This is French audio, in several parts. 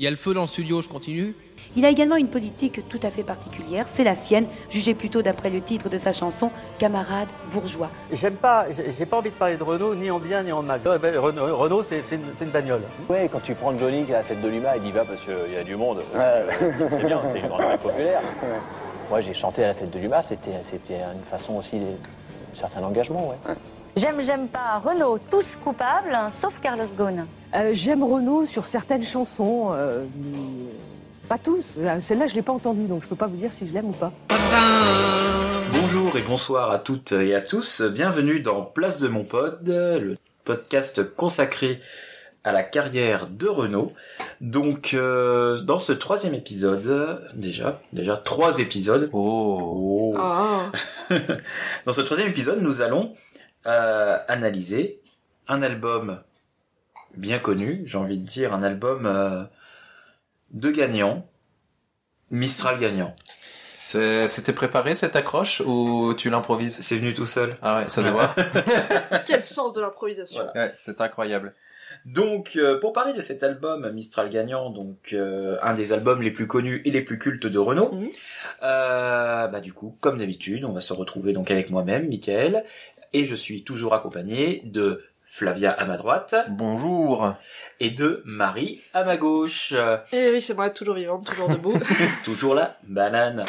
Il y a le feu dans le studio, je continue Il a également une politique tout à fait particulière, c'est la sienne, jugée plutôt d'après le titre de sa chanson Camarade bourgeois. J'aime pas, j'ai pas envie de parler de Renault ni en bien ni en mal. Euh, ben, Renault, Renault, c'est une, bagnole. Ouais, quand tu prends Johnny qui a la fête de l'UMA, il y va parce qu'il y a du monde. C'est bien, c'est une grande fête populaire. Moi, j'ai chanté à la fête de l'UMA, c'était c'était une façon aussi d'un certain engagement, ouais. J'aime, j'aime pas Renault, tous coupables, sauf Carlos Ghosn. Euh, J'aime Renaud sur certaines chansons, euh, mais pas tous. Euh, Celle-là, je l'ai pas entendue, donc je peux pas vous dire si je l'aime ou pas. Bonjour et bonsoir à toutes et à tous. Bienvenue dans Place de mon pod, le podcast consacré à la carrière de Renault. Donc, euh, dans ce troisième épisode, déjà, déjà trois épisodes. Oh. dans ce troisième épisode, nous allons euh, analyser un album bien connu, j'ai envie de dire un album euh, de gagnant, Mistral gagnant. C'était préparé cette accroche ou tu l'improvises? C'est venu tout seul. Ah ouais, ça se voit. Quel sens de l'improvisation. Voilà. ouais, c'est incroyable. Donc, euh, pour parler de cet album Mistral gagnant, donc euh, un des albums les plus connus et les plus cultes de Renault, Mhm. euh, bah du coup, comme d'habitude, on va se retrouver donc avec moi-même, Michael, et je suis toujours accompagné de Flavia à ma droite Bonjour. et de Marie à ma gauche. Et oui, c'est moi, toujours vivante, toujours debout. toujours là, banane.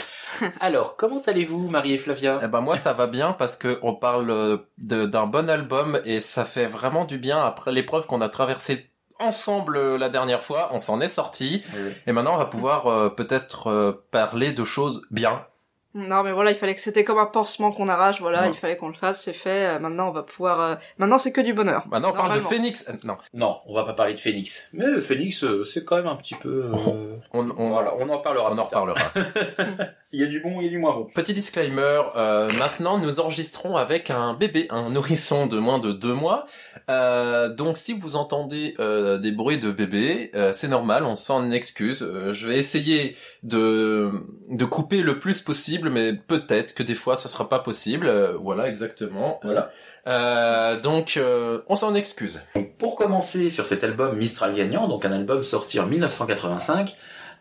Alors, comment allez-vous, Marie et Flavia? Eh ben moi ça va bien parce que on parle euh, d'un bon album et ça fait vraiment du bien après l'épreuve qu'on a traversée ensemble euh, la dernière fois. On s'en est sorti et maintenant on va pouvoir euh, peut-être euh, parler de choses bien. Non, mais voilà, il fallait que c'était comme un pansement qu'on arrache, voilà, Ouais. il fallait qu'on le fasse, c'est fait. euh, maintenant, on va pouvoir. euh, Maintenant, c'est que du bonheur. Maintenant on parle de. Phoenix. Euh, Non, Non, on va pas parler de Phoenix. Mais Phoenix, c'est quand même un petit peu... euh, on, on, Voilà, on en parlera. on en reparlera. Il y a du bon, il y a du moins bon. Petit disclaimer, euh, maintenant nous enregistrons avec un bébé, un nourrisson de moins de deux mois. Euh, donc si vous entendez euh, des bruits de bébé, euh, c'est normal, on s'en excuse. Euh, je vais essayer de, de couper le plus possible, mais peut-être que des fois ça sera pas possible. Euh, voilà, exactement. Voilà. Euh, donc euh, on s'en excuse. Donc, pour commencer sur cet album Mistral gagnant, donc un album sorti en 1985,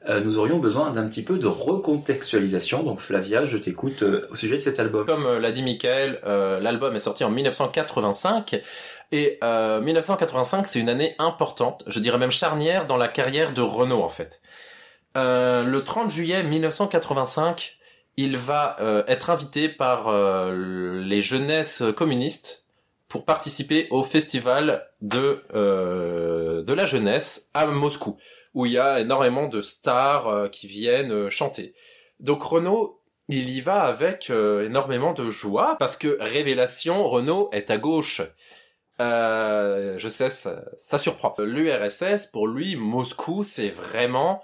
euh, nous aurions besoin d'un petit peu de recontextualisation. Donc Flavia, je t'écoute euh, au sujet de cet album. Comme euh, l'a dit Michael, l'album est sorti en 1985 et euh, 1985 c'est une année importante, je dirais même charnière dans la carrière de Renault en fait. Le 30 juillet 1985, il va être invité par les jeunesses communistes pour participer au festival de euh, de la jeunesse à Moscou où il y a énormément de stars euh, qui viennent euh, chanter. Donc Renault il y va avec énormément de joie parce que révélation, Renault est à gauche. Je sais, ça, ça surprend. L'URSS, pour lui, Moscou, c'est vraiment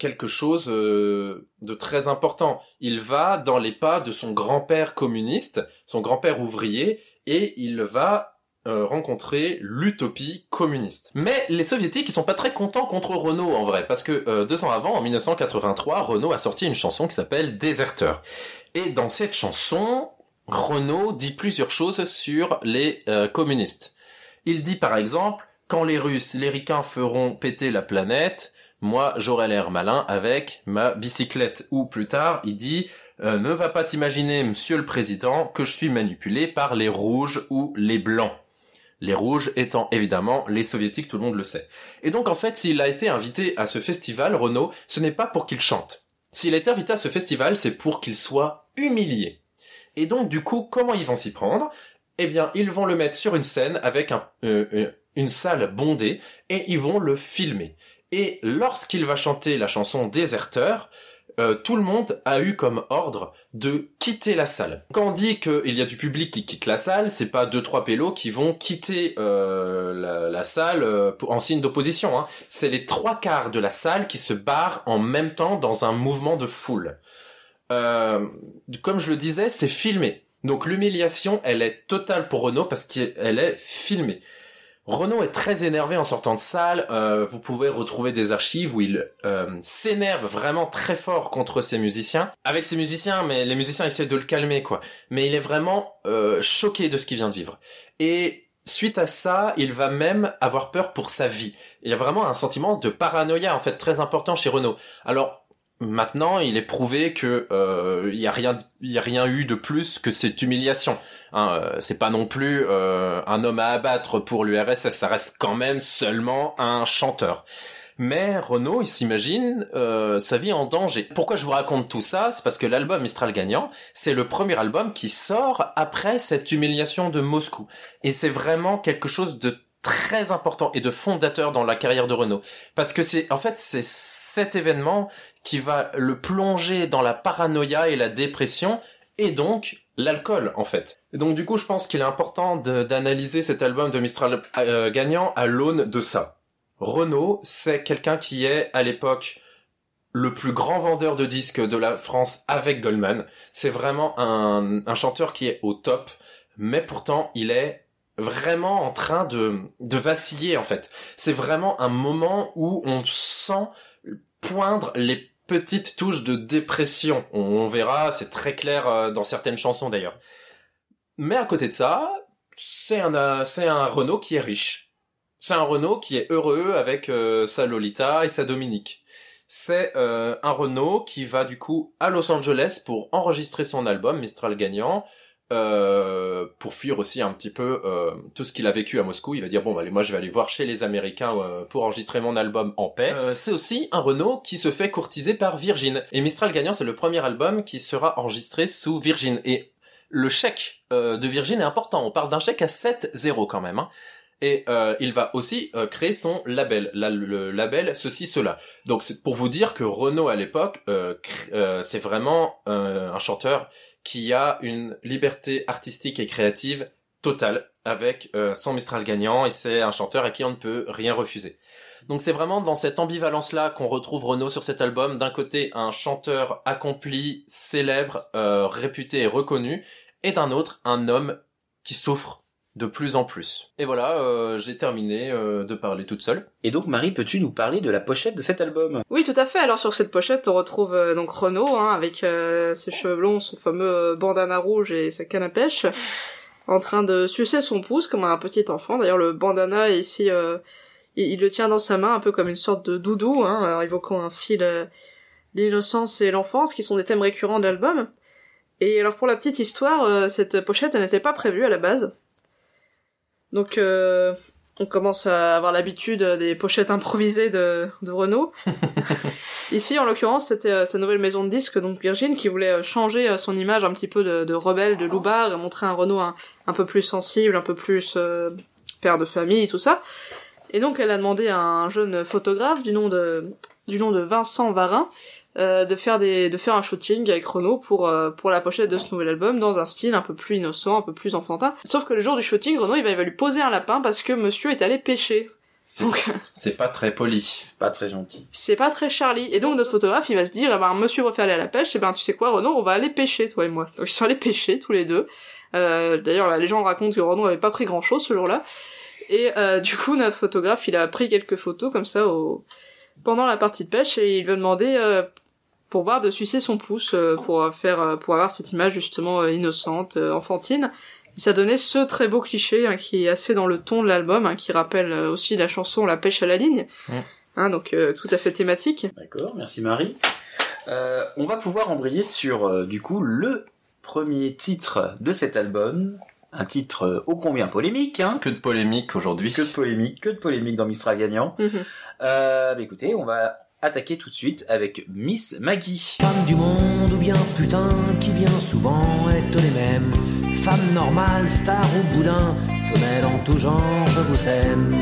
quelque chose de très important. Il va dans les pas de son grand-père communiste, son grand-père ouvrier, et il va euh, rencontrer l'utopie communiste. Mais les soviétiques ils sont pas très contents contre Renault en vrai parce que euh, deux ans avant en 1983 Renault a sorti une chanson qui s'appelle Déserteur et dans cette chanson Renault dit plusieurs choses sur les euh, communistes. Il dit par exemple quand les Russes les ricains feront péter la planète moi j'aurai l'air malin avec ma bicyclette ou plus tard il dit euh, ne va pas t'imaginer, monsieur le président, que je suis manipulé par les rouges ou les blancs. Les rouges étant évidemment les soviétiques, tout le monde le sait. Et donc en fait, s'il a été invité à ce festival, Renault, ce n'est pas pour qu'il chante. S'il a été invité à ce festival, c'est pour qu'il soit humilié. Et donc du coup, comment ils vont s'y prendre? Eh bien, ils vont le mettre sur une scène avec euh, euh, une salle bondée et ils vont le filmer. Et lorsqu'il va chanter la chanson Déserteur, euh, tout le monde a eu comme ordre de quitter la salle. Quand on dit qu'il y a du public qui quitte la salle, c'est pas deux trois pélos qui vont quitter euh, la, salle euh, en signe d'opposition. Hein. C'est les trois quarts de la salle qui se barrent en même temps dans un mouvement de foule. Comme je le disais, c'est filmé. Donc l'humiliation, elle est totale pour Renault parce qu'elle est filmée. Renault est très énervé en sortant de salle. Euh, vous pouvez retrouver des archives où il euh, s'énerve vraiment très fort contre ses musiciens. Avec ses musiciens, mais les musiciens essaient de le calmer, quoi. Mais il est vraiment euh, choqué de ce qu'il vient de vivre. Et suite à ça, il va même avoir peur pour sa vie. Il y a vraiment un sentiment de paranoïa en fait très important chez Renault. Alors maintenant, il est prouvé que euh, y a rien, y a rien eu de plus que cette humiliation. Hein, euh, c'est pas non plus euh, un homme à abattre pour l'URSS, ça reste quand même seulement un chanteur. Mais Renault, il s'imagine euh, sa vie en danger. Pourquoi je vous raconte tout ça? C'est parce que l'album Mistral gagnant, c'est le premier album qui sort après cette humiliation de Moscou. Et c'est vraiment quelque chose de très important et de fondateur dans la carrière de Renault. Parce que c'est, en fait, c'est cet événement qui va le plonger dans la paranoïa et la dépression, et donc l'alcool en fait. Et donc du coup je pense qu'il est important d'analyser cet album de Mistral euh, gagnant à l'aune de ça. Renault, c'est quelqu'un qui est à l'époque le plus grand vendeur de disques de la France avec Goldman. C'est vraiment un, un chanteur qui est au top, mais pourtant il est vraiment en train de, de vaciller en fait. C'est vraiment un moment où on sent poindre les petites touches de dépression. On, verra, c'est très clair euh, dans certaines chansons d'ailleurs. Mais à côté de ça, c'est un, euh, c'est un Renault qui est riche c'est un Renault qui est heureux avec euh, sa Lolita et sa Dominique. C'est un Renault qui va du coup à Los Angeles pour enregistrer son album Mistral gagnant, euh, pour fuir aussi un petit peu tout ce qu'il a vécu à Moscou. Il va dire bon allez moi je vais aller voir chez les Américains pour enregistrer mon album en paix. c'est aussi un Renault qui se fait courtiser par Virgin. Et Mistral gagnant c'est le premier album qui sera enregistré sous Virgin. Et le chèque de Virgin est important. On parle d'un chèque à 7-0 quand même. Hein. Et euh, il va aussi euh, créer son label, le label ceci cela. Donc c'est pour vous dire que Renault à l'époque, euh, c'est vraiment un chanteur qui a une liberté artistique et créative totale avec son Mistral gagnant et c'est un chanteur à qui on ne peut rien refuser. Donc c'est vraiment dans cette ambivalence là qu'on retrouve Renault sur cet album. D'un côté un chanteur accompli, célèbre, réputé et reconnu, et d'un autre un homme qui souffre de plus en plus. Et voilà, euh, j'ai terminé euh, de parler toute seule. Et donc Marie, peux-tu nous parler de la pochette de cet album? Oui, tout à fait. Alors sur cette pochette, on retrouve euh, donc Renaud hein, avec ses cheveux blonds, son fameux bandana rouge et sa canne à pêche, en train de sucer son pouce comme un petit enfant. D'ailleurs, le bandana ici, il, le tient dans sa main un peu comme une sorte de doudou, hein, évoquant ainsi l'innocence et l'enfance, qui sont des thèmes récurrents de l'album. Et alors pour la petite histoire, cette pochette, elle n'était pas prévue à la base. Donc euh, on commence à avoir l'habitude des pochettes improvisées de, de Renault. Ici, en l'occurrence, c'était euh, sa nouvelle maison de disques, donc Virgin, qui voulait euh, changer son image un petit peu de, de rebelle, de loupard, et montrer un Renault un, un, peu plus sensible, un peu plus père de famille, tout ça. Et donc, elle a demandé à un jeune photographe du nom de, du nom de Vincent Varin euh, de faire des de faire un shooting avec Renault pour euh, pour la pochette de ce nouvel album dans un style un peu plus innocent, un peu plus enfantin. Sauf que le jour du shooting, Renault il va, lui poser un lapin parce que monsieur est allé pêcher. Donc c'est pas très poli, c'est pas très gentil. C'est pas très Charlie. Et donc notre photographe, il va se dire, eh ben monsieur préfère aller à la pêche, et eh ben tu sais quoi, Renault, on va aller pêcher toi et moi. Donc ils sont allés pêcher tous les deux. Euh, D'ailleurs la légende raconte que Renault avait pas pris grand chose ce jour-là. Et euh, du coup notre photographe, il a pris quelques photos comme ça au pendant la partie de pêche et il veut demander euh, pour voir de sucer son pouce euh, pour faire euh, pour avoir cette image justement euh, innocente, enfantine. Et ça donnait ce très beau cliché hein, qui est assez dans le ton de l'album, hein, qui rappelle aussi la chanson La pêche à la ligne, hein, donc tout à fait thématique. D'accord, merci Marie. Euh, on va pouvoir embrayer sur du coup le premier titre de cet album, un titre ô combien polémique. Hein. Que de polémique aujourd'hui. Que de polémique, que de polémique dans Mistral gagnant. Mm-hmm. euh, bah, écoutez, on va attaquer tout de suite avec Miss Maggie. Femme du monde ou bien putain qui bien souvent est les mêmes. Femme normale, star ou boudin, femelle en tout genre, je vous aime.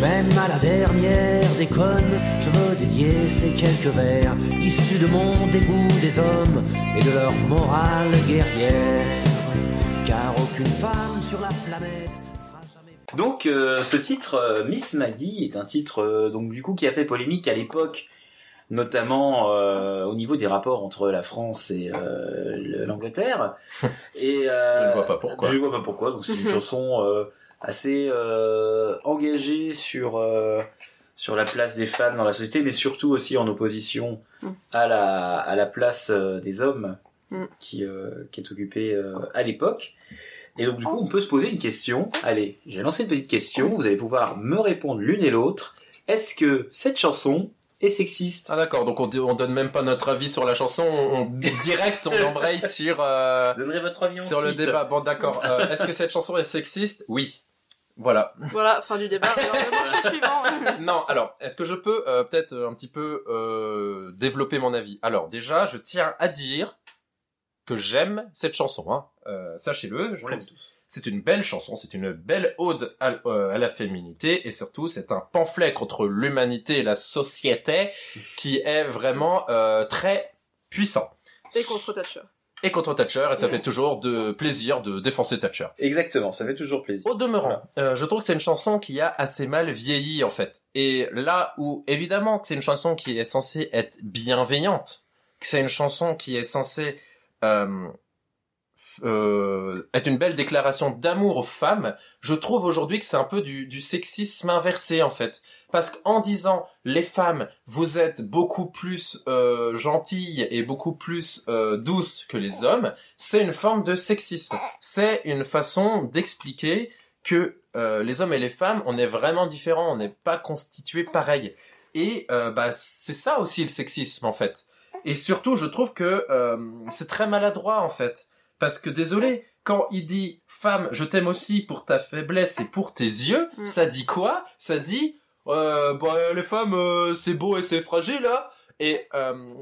Même à la dernière déconne, je veux dédier ces quelques vers issus de mon dégoût des hommes et de leur morale guerrière. Car aucune femme sur la planète donc euh, ce titre euh, Miss Maggie est un titre euh, donc du coup qui a fait polémique à l'époque notamment au niveau des rapports entre la France et l'Angleterre et je ne vois pas pourquoi. Je ne vois pas pourquoi donc c'est une chanson assez engagée sur sur la place des femmes dans la société mais surtout aussi en opposition mm. à la à la place des hommes mm. qui qui est occupée à l'époque Et donc du coup, on peut se poser une question. Allez, j'ai lancé une petite question. Vous allez pouvoir me répondre l'une et l'autre. Est-ce que cette chanson est sexiste? Ah d'accord, donc on, on donne même pas notre avis sur la chanson, on, on- direct on embraye sur euh, votre avis sur le débat. Bon d'accord. Euh, Est-ce que cette chanson est sexiste? Oui. Voilà. Voilà, fin du débat. Alors, le morceau suivant. Non, alors, est-ce que je peux euh, peut-être euh, un petit peu euh, développer mon avis? Alors déjà, je tiens à dire que j'aime cette chanson. Hein. Euh, Sachez-le, je trouve l'aime tous. c'est une belle chanson, c'est une belle ode à, euh, à la féminité et surtout c'est un pamphlet contre l'humanité et la société qui est vraiment euh, très puissant. Et contre Thatcher. Et contre Thatcher et ça fait toujours de plaisir de défoncer Thatcher. Exactement, ça fait toujours plaisir. Au demeurant, euh, je trouve que c'est une chanson qui a assez mal vieilli en fait. Et là où évidemment que c'est une chanson qui est censée être bienveillante, que c'est une chanson qui est censée euh, euh, être une belle déclaration d'amour aux femmes, je trouve aujourd'hui que c'est un peu du, du sexisme inversé en fait. Parce qu'en disant les femmes, vous êtes beaucoup plus euh, gentilles et beaucoup plus euh, douces que les hommes, c'est une forme de sexisme. C'est une façon d'expliquer que euh, les hommes et les femmes, on est vraiment différents, on n'est pas constitués pareil. Et euh, bah c'est ça aussi le sexisme en fait. Et surtout, je trouve que euh, c'est très maladroit en fait, parce que désolé, quand il dit femme, je t'aime aussi pour ta faiblesse et pour tes yeux, Mm. ça dit quoi? Ça dit euh, bah, les femmes, euh, c'est beau et c'est fragile, hein et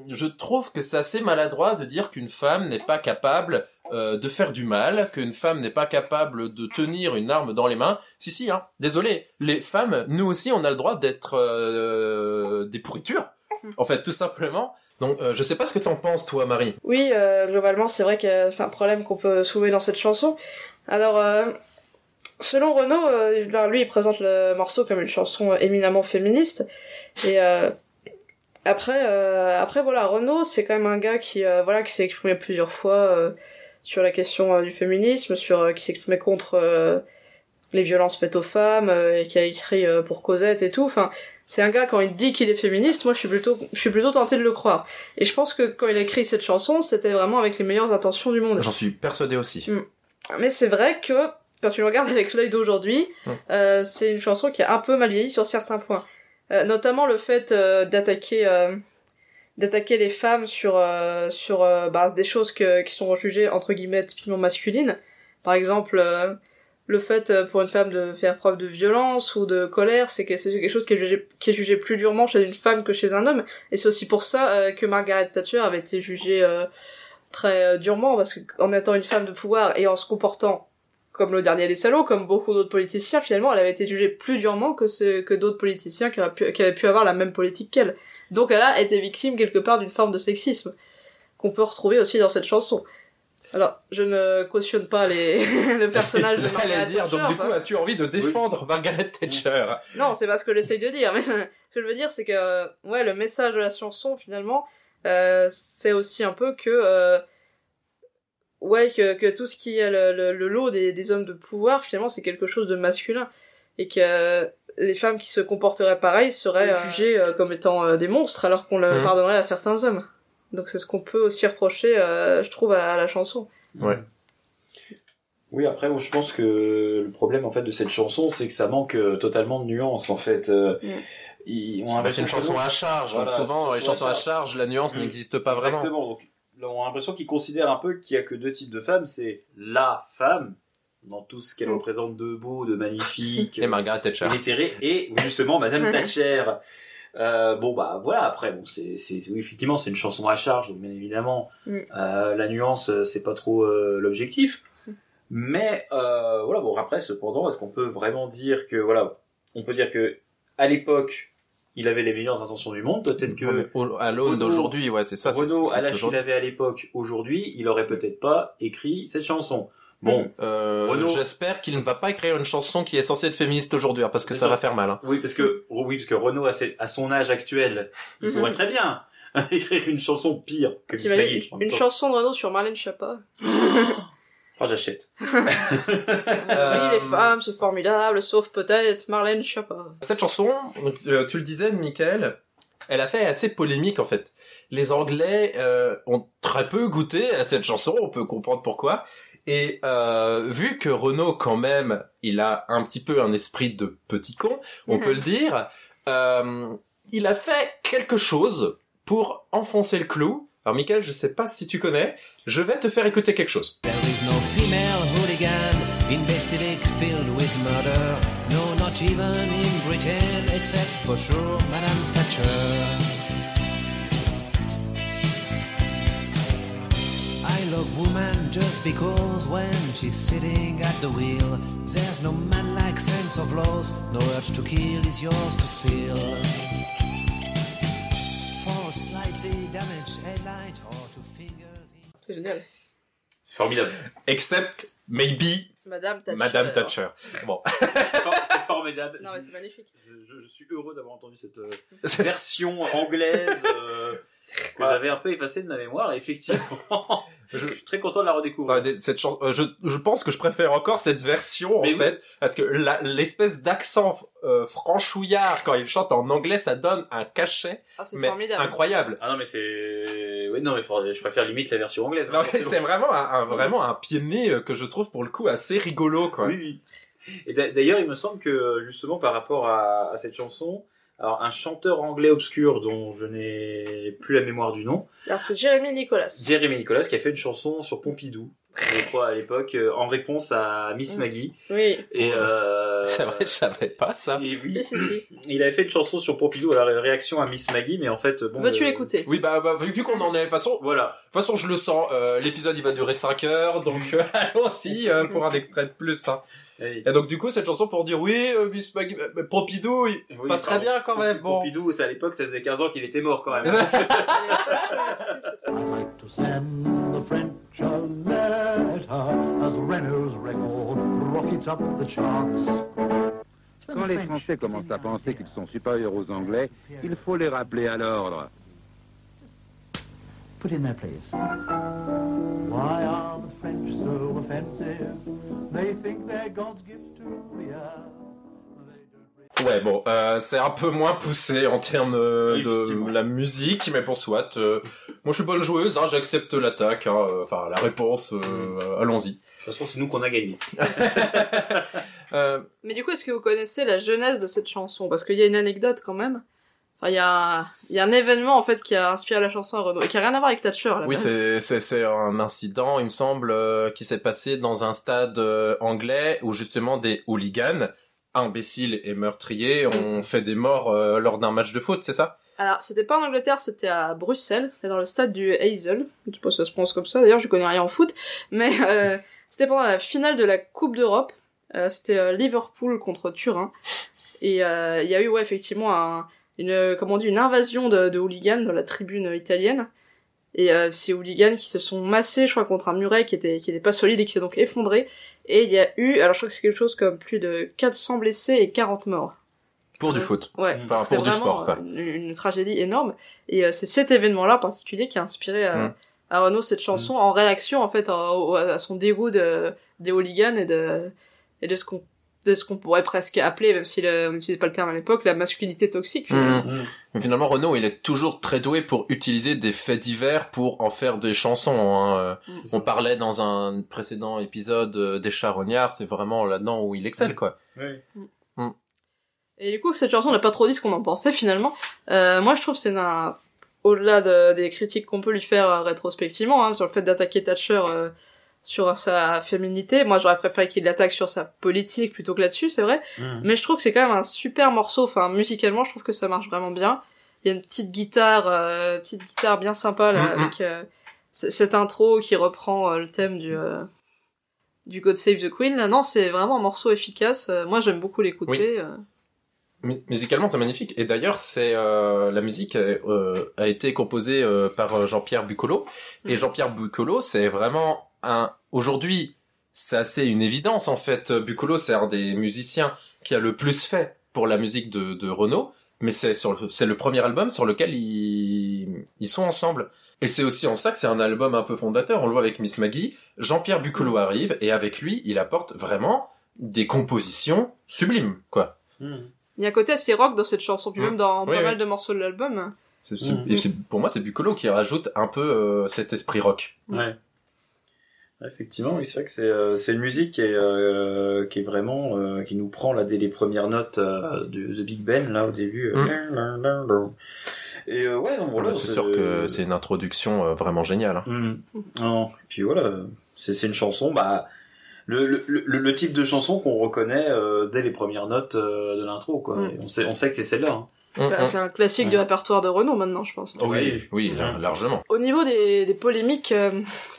je trouve que c'est assez maladroit de dire qu'une femme n'est pas capable de faire du mal, qu'une femme n'est pas capable de tenir une arme dans les mains. Si, si, hein. Désolé, les femmes, nous aussi, on a le droit d'être des pourritures. En fait, tout simplement. Donc, euh, je sais pas ce que t'en penses, toi, Marie. Oui, euh, globalement, c'est vrai que c'est un problème qu'on peut soulever dans cette chanson. Alors, euh, selon Renaud, euh, ben, lui, il présente le morceau comme une chanson éminemment féministe. Et après, après voilà, Renaud, c'est quand même un gars qui, voilà, qui s'est exprimé plusieurs fois sur la question du féminisme, sur qui s'est exprimé contre les violences faites aux femmes, et qui a écrit pour Cosette et tout. Enfin, c'est un gars quand il dit qu'il est féministe, moi, je suis plutôt, je suis plutôt tenté de le croire. Et je pense que quand il a écrit cette chanson, c'était vraiment avec les meilleures intentions du monde. J'en suis persuadé aussi. Mais c'est vrai que quand tu le regardes avec l'œil d'aujourd'hui, Mm. euh, c'est une chanson qui a un peu mal vieilli sur certains points. Euh, notamment le fait euh, d'attaquer euh, d'attaquer les femmes sur euh, sur euh, bah, des choses que, qui sont jugées entre guillemets typiquement masculines. Par exemple, euh, le fait euh, pour une femme de faire preuve de violence ou de colère, c'est que c'est quelque chose qui est jugé plus durement chez une femme que chez un homme. Et c'est aussi pour ça euh, que Margaret Thatcher avait été jugée euh, très durement parce qu'en étant une femme de pouvoir et en se comportant comme le dernier des salauds, comme beaucoup d'autres politiciens, finalement, elle avait été jugée plus durement que d'autres politiciens qui avaient pu avoir la même politique qu'elle. Donc elle a été victime quelque part d'une forme de sexisme qu'on peut retrouver aussi dans cette chanson. Alors, je ne cautionne pas les, le personnage de Margaret dire, donc Thatcher, du coup, enfin. as-tu envie de défendre Margaret Thatcher? Non, c'est pas ce que j'essaye de dire, mais ce que je veux dire, c'est que, ouais, le message de la chanson, finalement, euh, c'est aussi un peu que, euh, ouais, que, que tout ce qui est le, le, le lot des, des hommes de pouvoir, finalement, c'est quelque chose de masculin. Et que euh, les femmes qui se comporteraient pareil seraient euh, jugées euh, comme étant euh, des monstres, alors qu'on le Mhm. pardonnerait à certains hommes. Donc c'est ce qu'on peut aussi reprocher, euh, je trouve, à la, à la chanson. Ouais. Oui, après, moi, je pense que le problème en fait de cette chanson, c'est que ça manque euh, totalement de nuances en fait. Euh, Mm. ils- on a Bah, c'est une chanson à charge, donc Voilà, souvent, les chansons à charge. la nuance Mm. n'existe pas vraiment. Exactement. Donc, là, on a l'impression qu'ils considèrent un peu qu'il y a que deux types de femmes. C'est la femme dans tout ce qu'elle Mm. représente de beau, de magnifique, Et Margaret Thatcher. et justement Madame Thatcher. Euh, bon bah voilà après bon c'est c'est oui, effectivement c'est une chanson à charge donc bien évidemment Mm. euh, la nuance euh, c'est pas trop euh, l'objectif mais euh, voilà bon après cependant est-ce qu'on peut vraiment dire que voilà on peut dire que à l'époque il avait les meilleures intentions du monde peut-être que Non, mais au- à l'aune d'aujourd'hui, ouais, c'est ça. c'est- Renaud à l'âge qu'il avait à l'époque aujourd'hui il aurait peut-être pas écrit cette chanson bon Euh, Renaud- J'espère qu'il ne va pas écrire une chanson qui est censée être féministe aujourd'hui, hein, parce que ça va faire mal. hein. Oui, parce que oui, parce que Renaud à, ses- à son âge actuel, il Mhm. pourrait très bien écrire une chanson pire que Miss même une temps. chanson de Renaud sur Marlène Schiappa? Oh, j'achète. Euh, Oui, les femmes, c'est formidable, sauf peut-être Marlène Schiappa. Cette chanson, euh, tu le disais, Michael, elle a fait assez polémique en fait. Les Anglais euh, ont très peu goûté à cette chanson, on peut comprendre pourquoi. Et euh, vu que Renaud, quand même, il a un petit peu un esprit de petit con, on peut le dire, euh, il a fait quelque chose pour enfoncer le clou. Alors, Michael, je sais pas si tu connais, je vais te faire écouter quelque chose. There is no female hooligan in Basilic filled with murder. No, not even in Britain, except for sure Madame Thatcher. Love woman just because when she's sitting at the wheel, there's no man-like sense of loss, no urge to kill is yours to feel. For a slightly damaged headlight or two fingers in C'est génial. Formidable. Except, maybe, Madame Thatcher. Madame Thatcher. Bon. C'est for- c'est formidable. Non, mais c'est magnifique. Je, je- je suis heureux d'avoir entendu cette euh, version anglaise euh, que Ouais. j'avais un peu effacée de ma mémoire. Et effectivement, je suis très content de la redécouvrir. Ouais, cette chanson, euh, je, je pense que je préfère encore cette version en Mais oui. fait, parce que l'espèce d'accent euh, franchouillard quand il chante en anglais, ça donne un cachet Ah, mais formidable. incroyable. Ah non, mais c'est... Oui, non, mais faut- je préfère limite la version anglaise. Non, hein, mais forcément. c'est vraiment un, un- vraiment un pied de nez euh, que je trouve pour le coup assez rigolo quoi. Oui, oui. Et d'a- d'ailleurs, il me semble que justement par rapport à, à cette chanson, alors un chanteur anglais obscur dont je n'ai plus la mémoire du nom, Alors, c'est Jérémy Nicolas. Jeremy Nicolas, qui a fait une chanson sur Pompidou, je crois à l'époque, euh, en réponse à Miss Mm. Maggie. Oui. Et euh, C'est vrai, je savais pas ça. Et oui, Si, si, si. il avait fait une chanson sur Pompidou, alors réaction à Miss Maggie, mais en fait, bon. Veux-tu euh, l'écouter? Oui, bah, bah, vu vu qu'on en est, de toute façon, de Voilà. toute façon, je le sens, euh, l'épisode il va durer 5 heures, donc euh, allons-y euh, pour un extrait de plus. Hein. Et- Et donc du coup, cette chanson pour dire oui, euh, Miss Maggie, euh, euh, Pompidou, il- oui, pas très bien quand même. Bon. Pompidou, c'est à l'époque, ça faisait 15 ans qu'il était mort quand même. I'd like to send the French a letter as Renault's record rockets up the charts. Quand les Français commencent à penser qu'ils sont supérieurs aux Anglais, il faut les rappeler à l'ordre. Put in there, please. Why are the French so offensive? They think they're God's gift to the earth. Ouais, bon, euh, c'est un peu moins poussé en termes euh, de la musique, mais pour soit. euh, moi, je suis bonne joueuse, hein, j'accepte l'attaque, hein, euh, enfin la réponse. euh, Allons-y. De toute façon, c'est nous qu'on a gagné. Euh, Mais du coup, est-ce que vous connaissez la genèse de cette chanson? Parce qu'il y a une anecdote quand même. Enfin, il y a, il y a un événement en fait qui a inspiré la chanson à Renaud, et qui a rien à voir avec Thatcher. à la oui, c'est un incident, il me semble, euh, qui s'est passé dans un stade euh, anglais où justement des hooligans imbéciles et meurtriers ont fait des morts euh, lors d'un match de foot, c'est ça? Alors, c'était pas en Angleterre, c'était à Bruxelles, c'était dans le stade du Hazel. Je sais pas si ça se prononce comme ça, d'ailleurs, je connais rien en foot. Mais c'était pendant la finale de la Coupe d'Europe. C'était Liverpool contre Turin. Et il y a eu, ouais, effectivement, un, une, comment on dit, une invasion de, de hooligans dans la tribune italienne. Et euh, ces hooligans qui se sont massés, je crois, contre un muret qui était, qui était pas solide et qui s'est donc effondré. Et il y a eu, alors je crois que c'est quelque chose comme plus de 400 blessés et 40 morts. Pour du foot. Ouais, Enfin, c'est pour du sport, quoi. euh, Une, une tragédie énorme. Et euh, c'est cet événement-là en particulier qui a inspiré à, Mm. à Renaud cette chanson en réaction en fait à son dégoût de, des hooligans et de, et de ce qu'on de ce qu'on pourrait presque appeler, même si le- on n'utilisait pas le terme à l'époque, la masculinité toxique. finalement. Mhm. Mais finalement, Renaud, il est toujours très doué pour utiliser des faits divers pour en faire des chansons. hein. Euh, Mm. On parlait dans un précédent épisode euh, des charognards, c'est vraiment là-dedans où il excelle, quoi. Oui. Et du coup, cette chanson, on n'a pas trop dit ce qu'on en pensait finalement. Euh, moi, je trouve que c'est un... Au-delà de- des critiques qu'on peut lui faire euh, rétrospectivement, hein, sur le fait d'attaquer Thatcher euh, sur sa féminité, moi j'aurais préféré qu'il l'attaque sur sa politique plutôt que là-dessus, c'est vrai. Mais je trouve que c'est quand même un super morceau, enfin musicalement, je trouve que ça marche vraiment bien. Il y a une petite guitare, euh, petite guitare bien sympa là, avec euh, cette intro qui reprend euh, le thème du... euh, du God Save the Queen, là, non, c'est vraiment un morceau efficace. Euh, moi, j'aime beaucoup l'écouter. Mu- Musicalement, c'est magnifique. Et d'ailleurs, c'est euh, la musique euh, a été composée euh, par Jean-Pierre Bucolo. Et Mhm. Jean-Pierre Bucolo, c'est vraiment un. Aujourd'hui, c'est assez une évidence en fait. Bucolo, c'est un des musiciens qui a le plus fait pour la musique de, de Renaud. Mais c'est sur le, c'est le premier album sur lequel ils, ils sont ensemble. Et c'est aussi en ça que c'est un album un peu fondateur. On le voit avec Miss Maggie. Jean-Pierre Bucolo arrive et avec lui, il apporte vraiment des compositions sublimes, quoi. Il y a un côté assez rock dans cette chanson, puis Mm. même dans Oui, pas oui. mal de morceaux de l'album. C'est, c'est- et c'est- pour moi, c'est Bucolo qui rajoute un peu euh, cet esprit rock. Mm. Ouais. Effectivement, oui, c'est vrai que c'est euh, c'est une musique qui est euh, qui est vraiment euh, qui nous prend là dès les premières notes euh, du- de Big Ben là au début. euh. Et euh, ouais, donc, voilà, Voilà, c'est sûr que c'est une introduction euh, vraiment géniale. hein. Mm. Et puis voilà, c'est c'est une chanson, bah le, le, le, le type de chanson qu'on reconnaît euh, dès les premières notes euh, de l'intro, quoi. Mm. On sait on sait que c'est celle-là. Hein. Bah, c'est un classique du répertoire de Renault maintenant, je pense. Oui, oui, largement. Au niveau des, des polémiques, euh,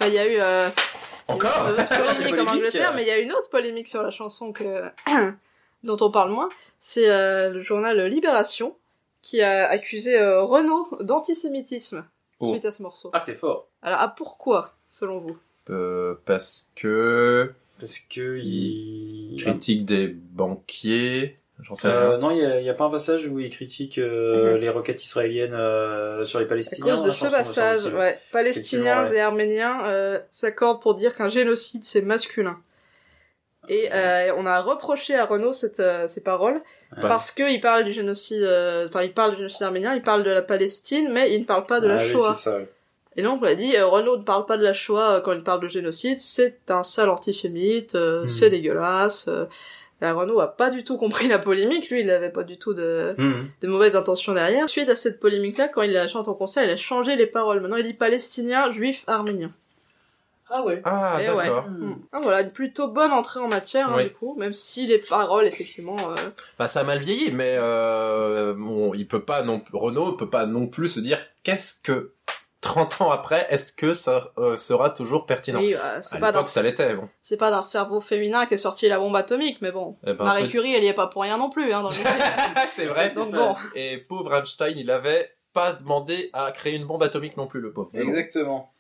il y a eu euh, Encore une polémique en Angleterre, euh. mais il y a une autre polémique sur la chanson que dont on parle moins. C'est euh, le journal Libération qui a accusé euh, Renault d'antisémitisme Oh. suite à ce morceau. Ah, c'est fort. Alors, ah, pourquoi, selon vous? Euh, parce que Parce que il... critique des banquiers, sais Euh, non, il y a, pas un passage où il critique euh, les requêtes israéliennes euh, sur les À Palestiniens. cause de la ce passage, ouais, Palestiniens ouais. et Arméniens euh, s'accordent pour dire qu'un génocide c'est masculin. Et euh, on a reproché à Renault cette, euh, ces paroles parce qu'il parle du génocide, euh, enfin il parle du génocide arménien, il parle de la Palestine, mais il ne parle pas de la Ah oui, Shoah. ça. Et donc on a dit euh, Renault ne parle pas de la Shoah quand il parle de génocide, c'est un sale antisémite, euh, Hmm. c'est dégueulasse. Et Renault a pas du tout compris la polémique, lui il avait pas du tout de, Mhm. de mauvaises intentions derrière. Suite à cette polémique-là, quand il la chante en concert, il a changé les paroles. Maintenant il dit palestinien, juif, arménien. Ah ouais. Ah, ouais. d'accord. Mm. Ah, voilà, une plutôt bonne entrée en matière, hein, du coup, même si les paroles, effectivement... euh, Bah, ça a mal vieilli, mais euh, bon, il peut pas non Renault peut pas non plus se dire qu'est-ce que 30 ans après, est-ce que ça euh, sera toujours pertinent Oui, bah, c'est À pas dans- l'époque, ça l'était, bon. C'est pas d'un cerveau féminin qu'est sorti la bombe atomique, mais bon. Eh ben, Marie Curie, elle y est pas pour rien non plus, hein, dans le c'est vrai. Donc c'est bon. Et pauvre Einstein, il avait pas demandé à créer une bombe atomique non plus, le pauvre. Exactement.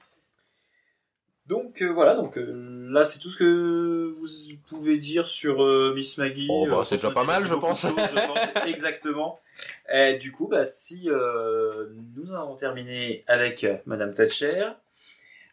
Donc euh, voilà, donc euh, là c'est tout ce que vous pouvez dire sur euh, Miss Maggie. Oh, bah, Euh, c'est déjà pas mal, je pense. choses, je pense. Exactement. Et du coup, bah, si euh, nous en avons terminé avec Madame Thatcher,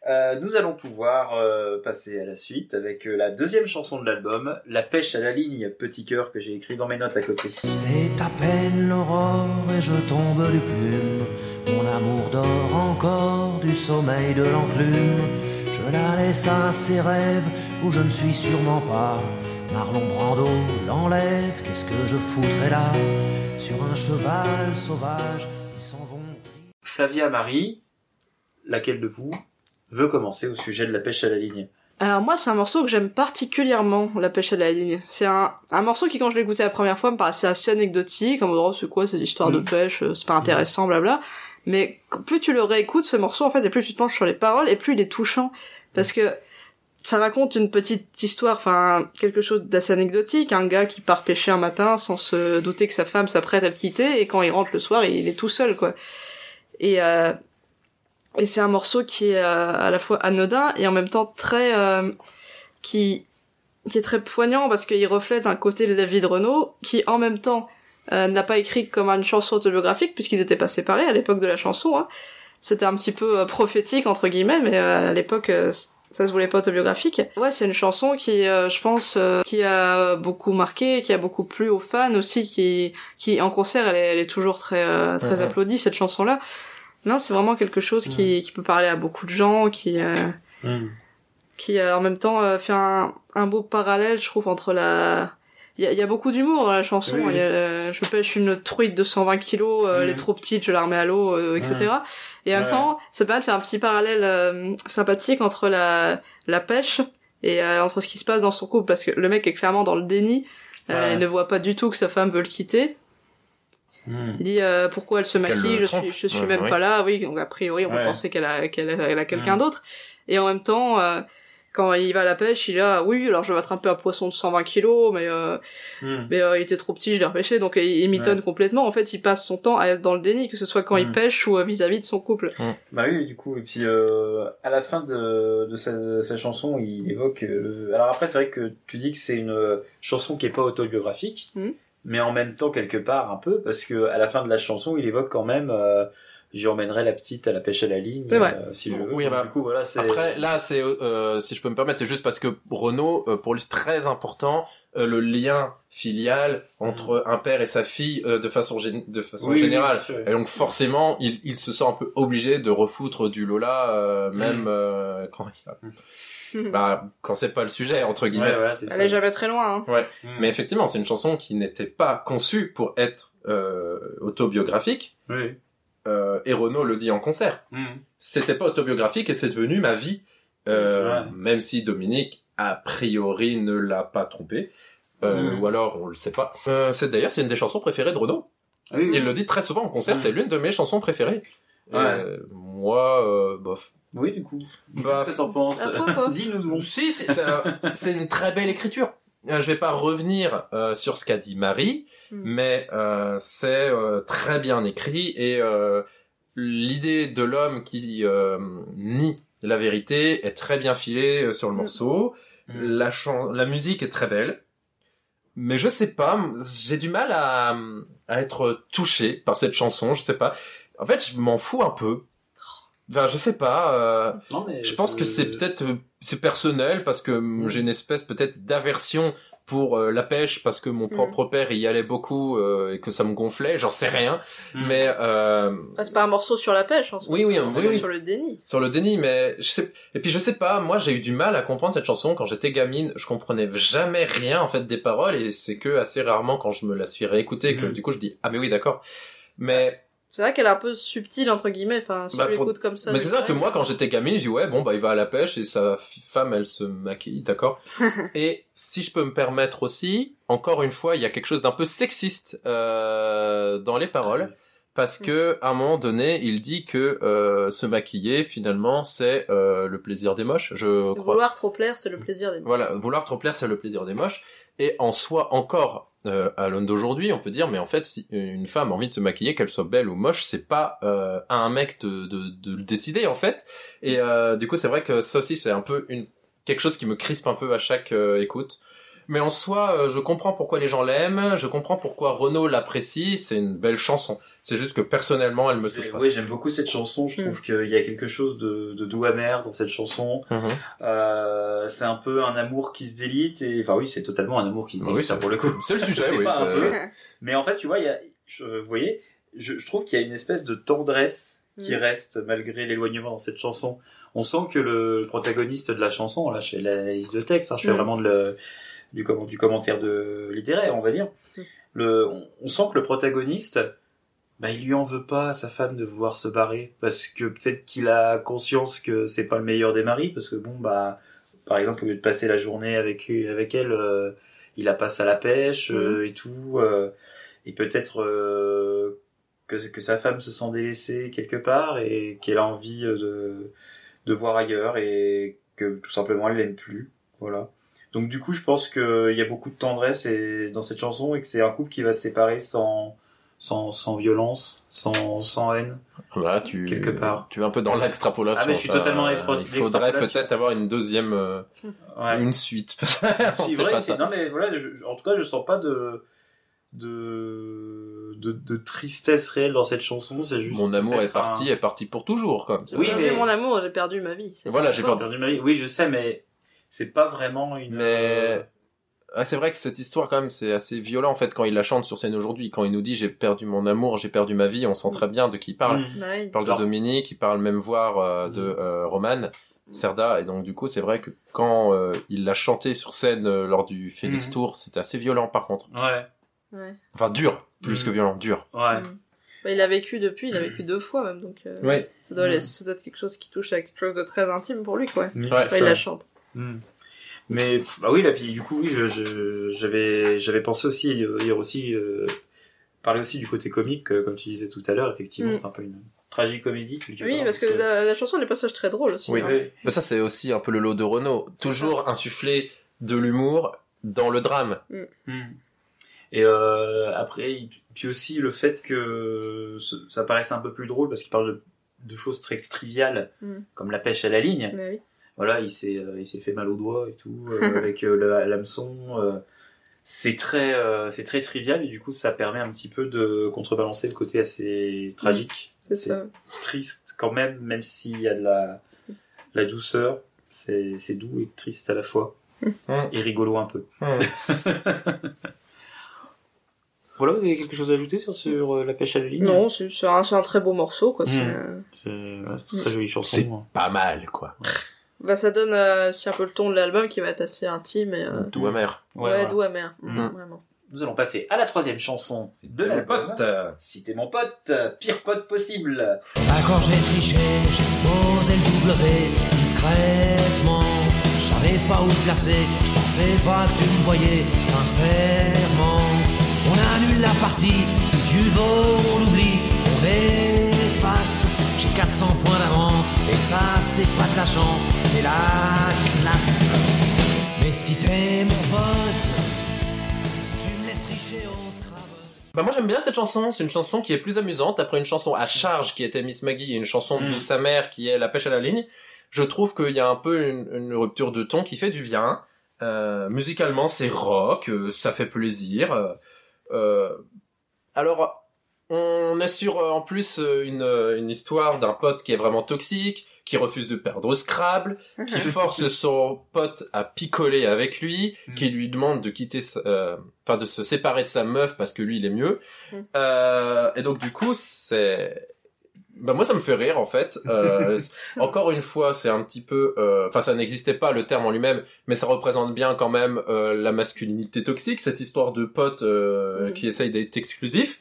euh, nous allons pouvoir euh, passer à la suite avec euh, la deuxième chanson de l'album, La pêche à la ligne, petit cœur que j'ai écrit dans mes notes à côté. C'est à peine l'aurore et je tombe du plume. Mon amour dort encore du sommeil de l'enclume. Je la laisse à ses rêves où je ne suis sûrement pas. Marlon Brando l'enlève, qu'est-ce que je foutrais là? Sur un cheval sauvage, ils s'en vont. Flavia Marie, laquelle de vous veut commencer au sujet de la pêche à la ligne? Alors moi, c'est un morceau que j'aime particulièrement, La pêche à la ligne. C'est un, un morceau qui, quand je l'ai écouté la première fois, me paraissait assez anecdotique, en mode, oh, c'est quoi cette histoire de Mhm. pêche, euh, c'est pas intéressant, blabla. Mais plus tu le réécoutes, ce morceau, en fait, et plus tu te penches sur les paroles, et plus il est touchant. Parce que ça raconte une petite histoire, enfin, quelque chose d'assez anecdotique. Un gars qui part pêcher un matin sans se douter que sa femme s'apprête à le quitter, et quand il rentre le soir, il est tout seul, quoi. Et, euh, et c'est un morceau qui est euh, à la fois anodin et en même temps très euh, qui qui est très poignant parce qu'il reflète un côté de David Renault qui en même temps euh, n'a pas écrit comme une chanson autobiographique puisqu'ils étaient pas séparés à l'époque de la chanson. Hein. C'était un petit peu euh, prophétique entre guillemets, mais euh, à l'époque euh, ça se voulait pas autobiographique. Ouais, c'est une chanson qui, euh, je pense, euh, qui a beaucoup marqué, qui a beaucoup plu aux fans aussi, qui, qui en concert, elle est, elle est toujours très, euh, très applaudie cette chanson-là. Non, c'est vraiment quelque chose qui, qui peut parler à beaucoup de gens, qui, euh, qui euh, en même temps euh, fait un, un beau parallèle, je trouve, entre la... Il y a, il y a beaucoup d'humour dans la chanson. Oui, oui. Il y a, euh, je pêche une truite de 120 kilos, euh, elle est trop petite, je la remets à l'eau, euh, etc. Et en même temps, ça permet de faire un petit parallèle sympathique entre la, la pêche et entre ce qui se passe dans son couple, parce que le mec est clairement dans le déni. Ouais. Il ne voit pas du tout que sa femme veut le quitter. Hmm. Il dit pourquoi elle se maquille, le je trompe. suis, je suis Ouais, même oui. pas là. Oui, donc a priori on penser qu'elle a, qu'elle a, elle a quelqu'un Mm. d'autre. Et en même temps, quand il va à la pêche, il a oui, alors je vais attraper un poisson de 120 kilos, mais euh, Hmm. mais euh, il était trop petit, je l'ai repêché, donc il, il mitonne Ouais. complètement. En fait, il passe son temps à être dans le déni, que ce soit quand il Mm. pêche ou euh, vis-à-vis de son couple. Bah oui, du coup, et puis euh, à la fin de, de sa, sa chanson, il évoque. euh, alors après, c'est vrai que tu dis que c'est une euh, chanson qui est pas autobiographique, Mhm. mais en même temps quelque part un peu, parce que à la fin de la chanson, il évoque quand même euh, j'emmènerai la petite à la pêche à la ligne C'est vrai. euh, si je veux. Oui, bah, du coup voilà c'est Après, là, c'est, euh, si je peux me permettre, c'est juste parce que Renault, euh, pour lui, c'est très important euh, le lien filial entre un père et sa fille euh, de façon de façon Oui, générale. bien sûr, oui. Et donc forcément, il, il se sent un peu obligé de refoutre du Lola, euh, Mm. même euh, quand il y a- bah, quand c'est pas le sujet entre guillemets. Ouais, c'est Elle ça. est jamais très loin. Hein. Ouais. Mm. Mais effectivement, c'est une chanson qui n'était pas conçue pour être euh, autobiographique. Oui. Euh, et Renaud le dit en concert. Mm. C'était pas autobiographique et c'est devenu ma vie. Euh, Ouais. Même si Dominique, a priori, ne l'a pas trompé. Euh, Mm. Ou alors, on le sait pas. Euh, c'est d'ailleurs, c'est une des chansons préférées de Renaud. Ah oui, oui. Il le dit très souvent en concert, Mm. c'est l'une de mes chansons préférées. Ouais. Euh, moi, euh, bof. Oui, du coup. Bah, Qu'est-ce que t'en penses? Dis-nous si, c'est une très belle écriture. Euh, Je vais pas revenir euh, sur ce qu'a dit Marie, Mm. mais euh, c'est euh, très bien écrit et euh, l'idée de l'homme qui euh, nie la vérité est très bien filée euh, sur le Mm. morceau. Mm. La, la musique est très belle, mais je sais pas, j'ai du mal à, à être touché par cette chanson. Je sais pas. En fait, je m'en fous un peu. Enfin, je sais pas. euh, Non, mais je pense que c'est peut-être euh, c'est personnel parce que mm, j'ai une espèce peut-être d'aversion pour euh, la pêche parce que mon propre père y allait beaucoup euh, et que ça me gonflait, j'en sais rien. Mm. Mais euh, Enfin, c'est pas un morceau sur la pêche, hein, c'est Oui, oui, un oui, sur le déni. sur le déni, mais je sais et puis je sais pas, moi j'ai eu du mal à comprendre cette chanson quand j'étais gamine, je comprenais jamais rien en fait des paroles et c'est que assez rarement quand je me la suis réécoutée que du coup je dis ah mais oui d'accord. Mais C'est vrai qu'elle est un peu subtile, entre guillemets, enfin, si Bah, tu pour- l'écoutes comme ça. Mais c'est ça que moi, quand j'étais gamine, je dis ouais, bon bah il va à la pêche et sa femme, elle se maquille, d'accord. et si je peux me permettre aussi, encore une fois, il y a quelque chose d'un peu sexiste euh, dans les paroles, parce que à un moment donné, il dit que euh, se maquiller, finalement, c'est euh, le plaisir des moches, je crois. Vouloir trop plaire, c'est le plaisir des Voilà, vouloir trop plaire, c'est le plaisir des moches. Et en soi, encore, euh, à l'homme d'aujourd'hui, on peut dire, mais en fait, si une femme a envie de se maquiller, qu'elle soit belle ou moche, c'est pas euh, à un mec de, de, de le décider, en fait. Et euh, du coup, c'est vrai que ça aussi, c'est un peu une quelque chose qui me crispe un peu à chaque euh, écoute. Mais en soi, euh, je comprends pourquoi les gens l'aiment, je comprends pourquoi Renaud l'apprécie, c'est une belle chanson. C'est juste que personnellement, elle me touche pas. Oui, j'aime beaucoup cette chanson. Je trouve qu'il y a quelque chose de, de doux amer dans cette chanson. Mhm. Euh, c'est un peu un amour qui se délite et enfin oui, c'est totalement un amour qui se Bah oui, délite ça, c'est- pour le coup. c'est le sujet, oui. Mais en fait, tu vois, il y a, je, vous voyez, je, je trouve qu'il y a une espèce de tendresse qui Mm. reste malgré l'éloignement dans cette chanson. On sent que le protagoniste de la chanson, là, je fais la liste de texte, hein, je fais Mm. vraiment de le, du, comment, du commentaire de littéraire, on va dire. Le, on, on sent que le protagoniste, bah, il lui en veut pas à sa femme de vouloir se barrer parce que peut-être qu'il a conscience que c'est pas le meilleur des maris parce que bon bah par exemple au lieu de passer la journée avec avec elle euh, il la passe à la pêche euh, et tout euh, et peut-être que que sa femme se sent délaissée quelque part et qu'elle a envie de de voir ailleurs et que tout simplement elle l'aime plus voilà donc du coup je pense qu'il y a beaucoup de tendresse et, dans cette chanson et que c'est un couple qui va se séparer sans sans, sans violence, sans, sans haine. Là, tu, Quelque part. tu es un peu dans l'extrapolation. Ah, mais je suis ça. totalement Il faudrait peut-être avoir une deuxième, euh, Ouais. une suite. On sait vrai, pas c'est- ça. Non mais voilà, je- en tout cas, je sens pas de de de, de tristesse réelle dans cette chanson. C'est juste. Mon amour est parti, un- est parti pour toujours, comme ça. Oui, J'ai mais- perdu mon amour, j'ai perdu ma vie. C'est Voilà, j'ai perdu ma vie. Oui, je sais, mais c'est pas vraiment une. Mais ah, c'est vrai que cette histoire, quand même, c'est assez violent en fait quand il la chante sur scène aujourd'hui. Quand il nous dit j'ai perdu mon amour, j'ai perdu ma vie, on sent très bien de qui il parle. Mm. Bah. Il parle de Dominique, il parle même voir euh, de euh, Roman, Serda, et donc du coup c'est vrai que quand euh, il l'a chanté sur scène euh, lors du Phoenix Mhm. Tour, c'était assez violent par contre. Ouais, Ouais. Enfin dur, plus que violent, dur. ouais. Mm. Bah, il a vécu depuis, il a vécu deux fois même, donc euh, Ouais. ça, doit, Mm. ça doit être quelque chose qui touche à quelque chose de très intime pour lui, quoi. Ouais. il la chante. Hmm. Mais pff, bah oui, là, puis du coup, oui, je, je- j'avais, j'avais pensé aussi euh, hier aussi euh, parler aussi du côté comique, euh, comme tu disais tout à l'heure. Effectivement, Mm. c'est un peu une tragicomédie. Oui, part, parce que la, la chanson a des passages très drôles aussi. Oui. hein. Oui. Mais ça c'est aussi un peu le lot de Renault. Toujours insuffler de l'humour dans le drame. Hmm. Et euh, après, puis aussi le fait que ça paraisse un peu plus drôle parce qu'il parle de, de choses très triviales, Mm. comme la pêche à la ligne. Bah oui. Voilà, il s'est, euh, il s'est fait mal au doigt et tout euh, avec euh, le- l'hameçon. c'est très, c'est très trivial et du coup, ça permet un petit peu de contrebalancer le côté assez tragique C'est triste quand même, même s'il y a de la, la douceur. C'est c'est doux et triste à la fois. Hum. Et rigolo un peu. Hum. Voilà, vous avez quelque chose à ajouter sur, sur euh, la pêche à la ligne Non, c'est un, un très beau morceau, quoi. c'est, Mm. euh, C'est ouais, c'est une très jolie chanson. C'est hein. pas mal, quoi. Bah, ça donne euh, aussi un peu le ton de l'album qui va être assez intime et euh, Tout amer. ouais, voilà. doux amer. Mm. Vraiment. Nous allons passer à la troisième chanson de Mon l'album. pote. euh, Citez mon pote, pire pote possible. D'accord, j'ai triché, j'ai posé le W discrètement. Je savais pas où te placer, je pensais pas que tu me voyais sincèrement. On annule la partie, si tu veux, on l'oublie, on efface. J'ai 400 points d'avance, et ça, c'est pas de la chance, c'est la classe. Mais si t'es mon pote, tu me laisses tricher au Scrabble. Bah moi j'aime bien cette chanson, c'est une chanson qui est plus amusante après une chanson à charge qui était Miss Maggie et une chanson Mm. douce amère qui est La pêche à la ligne. Je trouve qu'il y a un peu une, une rupture de ton qui fait du bien. Euh, musicalement c'est rock, euh, ça fait plaisir. Euh, alors on est sur euh, en plus euh, une, euh, une histoire d'un pote qui est vraiment toxique, qui refuse de perdre au Scrabble, qui force son pote à picoler avec lui, Mm. qui lui demande de quitter, sa- euh, enfin de se séparer de sa meuf parce que lui il est mieux. Mm. Euh, et donc du coup c'est, bah moi ça me fait rire en fait. Euh, encore une fois c'est un petit peu, euh, enfin ça n'existait pas le terme en lui-même, mais ça représente bien quand même euh, la masculinité toxique, cette histoire de pote qui essaye d'être exclusif.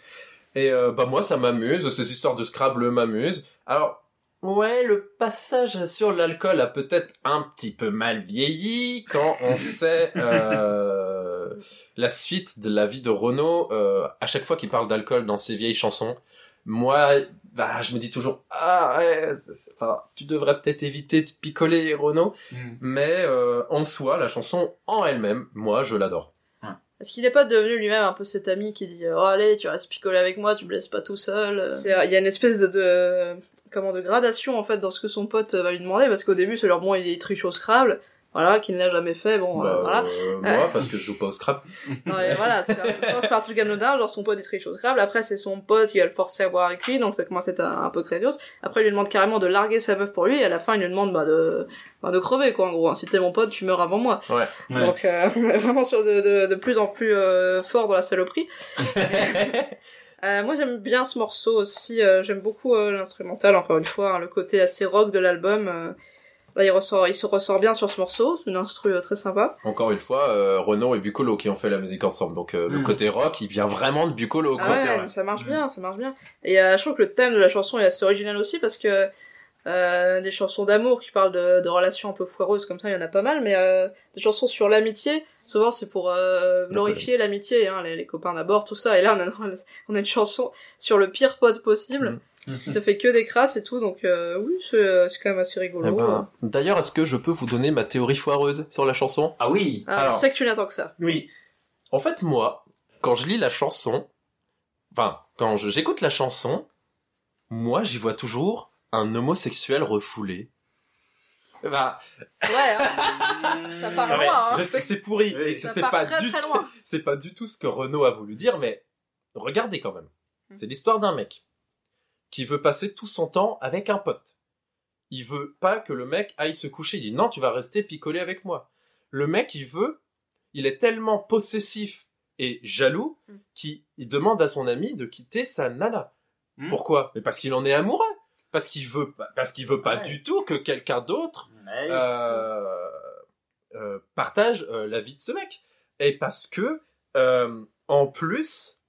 Et euh, bah moi ça m'amuse, ces histoires de Scrabble m'amusent. Alors Ouais, le passage sur l'alcool a peut-être un petit peu mal vieilli quand on sait euh, la suite de la vie de Renaud. euh, à chaque fois qu'il parle d'alcool dans ses vieilles chansons, moi, bah, je me dis toujours ah ouais, enfin, tu devrais peut-être éviter de picoler Renaud. Mais euh, en soi, la chanson en elle-même, moi, je l'adore. Est-ce qu'il n'est pas devenu lui-même un peu cet ami qui dit oh allez tu restes picoler avec moi tu me laisses pas tout seul C'est- il y a une espèce de, de comment de gradation en fait dans ce que son pote va lui demander parce qu'au début c'est leur bon il triche au Scrabble voilà qu'il ne l'a jamais fait bon euh, Bah, voilà euh, moi, parce que je joue pas au Scrabble. Non, et voilà, c'est un- commence par un truc anodin, genre son pote il triche au Scrabble, après c'est son pote qui va le forcer à boire avec lui, donc ça commence à être un, un peu crédios. Après il lui demande carrément de larguer sa meuf pour lui, et à la fin il lui demande bah, de, bah, de crever quoi en gros. Si t'es mon pote, tu meurs avant moi. Ouais. Ouais. Donc euh, on est vraiment sur de, de, de plus en plus euh, fort dans la saloperie. Euh, moi j'aime bien ce morceau aussi, euh, j'aime beaucoup euh, l'instrumental encore une fois, hein, le côté assez rock de l'album. Là il ressort, il se ressort bien sur ce morceau, c'est une instru euh, très sympa. Encore une fois, euh, Renaud et Bucolo qui ont fait la musique ensemble. Donc euh, le Mm. côté rock, il vient vraiment de Bucolo. Ah Quoi. ouais, mais ça marche Mm. bien, ça marche bien. Et euh, je trouve que le thème de la chanson est assez original aussi parce que euh, des chansons d'amour qui parlent de, de relations un peu foireuses comme ça, il y en a pas mal, mais euh, des chansons sur l'amitié, souvent c'est pour euh, glorifier l'amitié, hein, les, les copains d'abord, tout ça. Et là, on a, on a une chanson sur le pire pote possible, Mm. Qui te fait que des crasses et tout, donc euh, oui, c'est c'est quand même assez rigolo. Eh ben, D'ailleurs, est-ce que je peux vous donner ma théorie foireuse sur la chanson? Ah oui Ah, alors- Je sais que tu n'attends que ça. Oui. En fait, moi, quand je lis la chanson, enfin, quand je- j'écoute la chanson, moi, j'y vois toujours un homosexuel refoulé. Bah, Ouais, hein. ça part Ah, loin, hein. je sais que c'est pourri Oui, et que ça c'est part pas très, du très tout, loin. c'est pas du tout ce que Renaud a voulu dire, mais regardez quand même. C'est l'histoire d'un mec qui veut passer tout son temps avec un pote. Il veut pas que le mec aille se coucher. Il dit non, tu vas rester picoler avec moi. Le mec, il veut, il est tellement possessif et jaloux Mm. qu'il il demande à son ami de quitter sa nana. Mm. Pourquoi? Mais parce qu'il en est amoureux. Parce qu'il veut, pas- parce qu'il veut pas Ouais. du tout que quelqu'un d'autre Ouais. euh, euh, partage euh, la vie de ce mec. Et parce que, euh, en plus,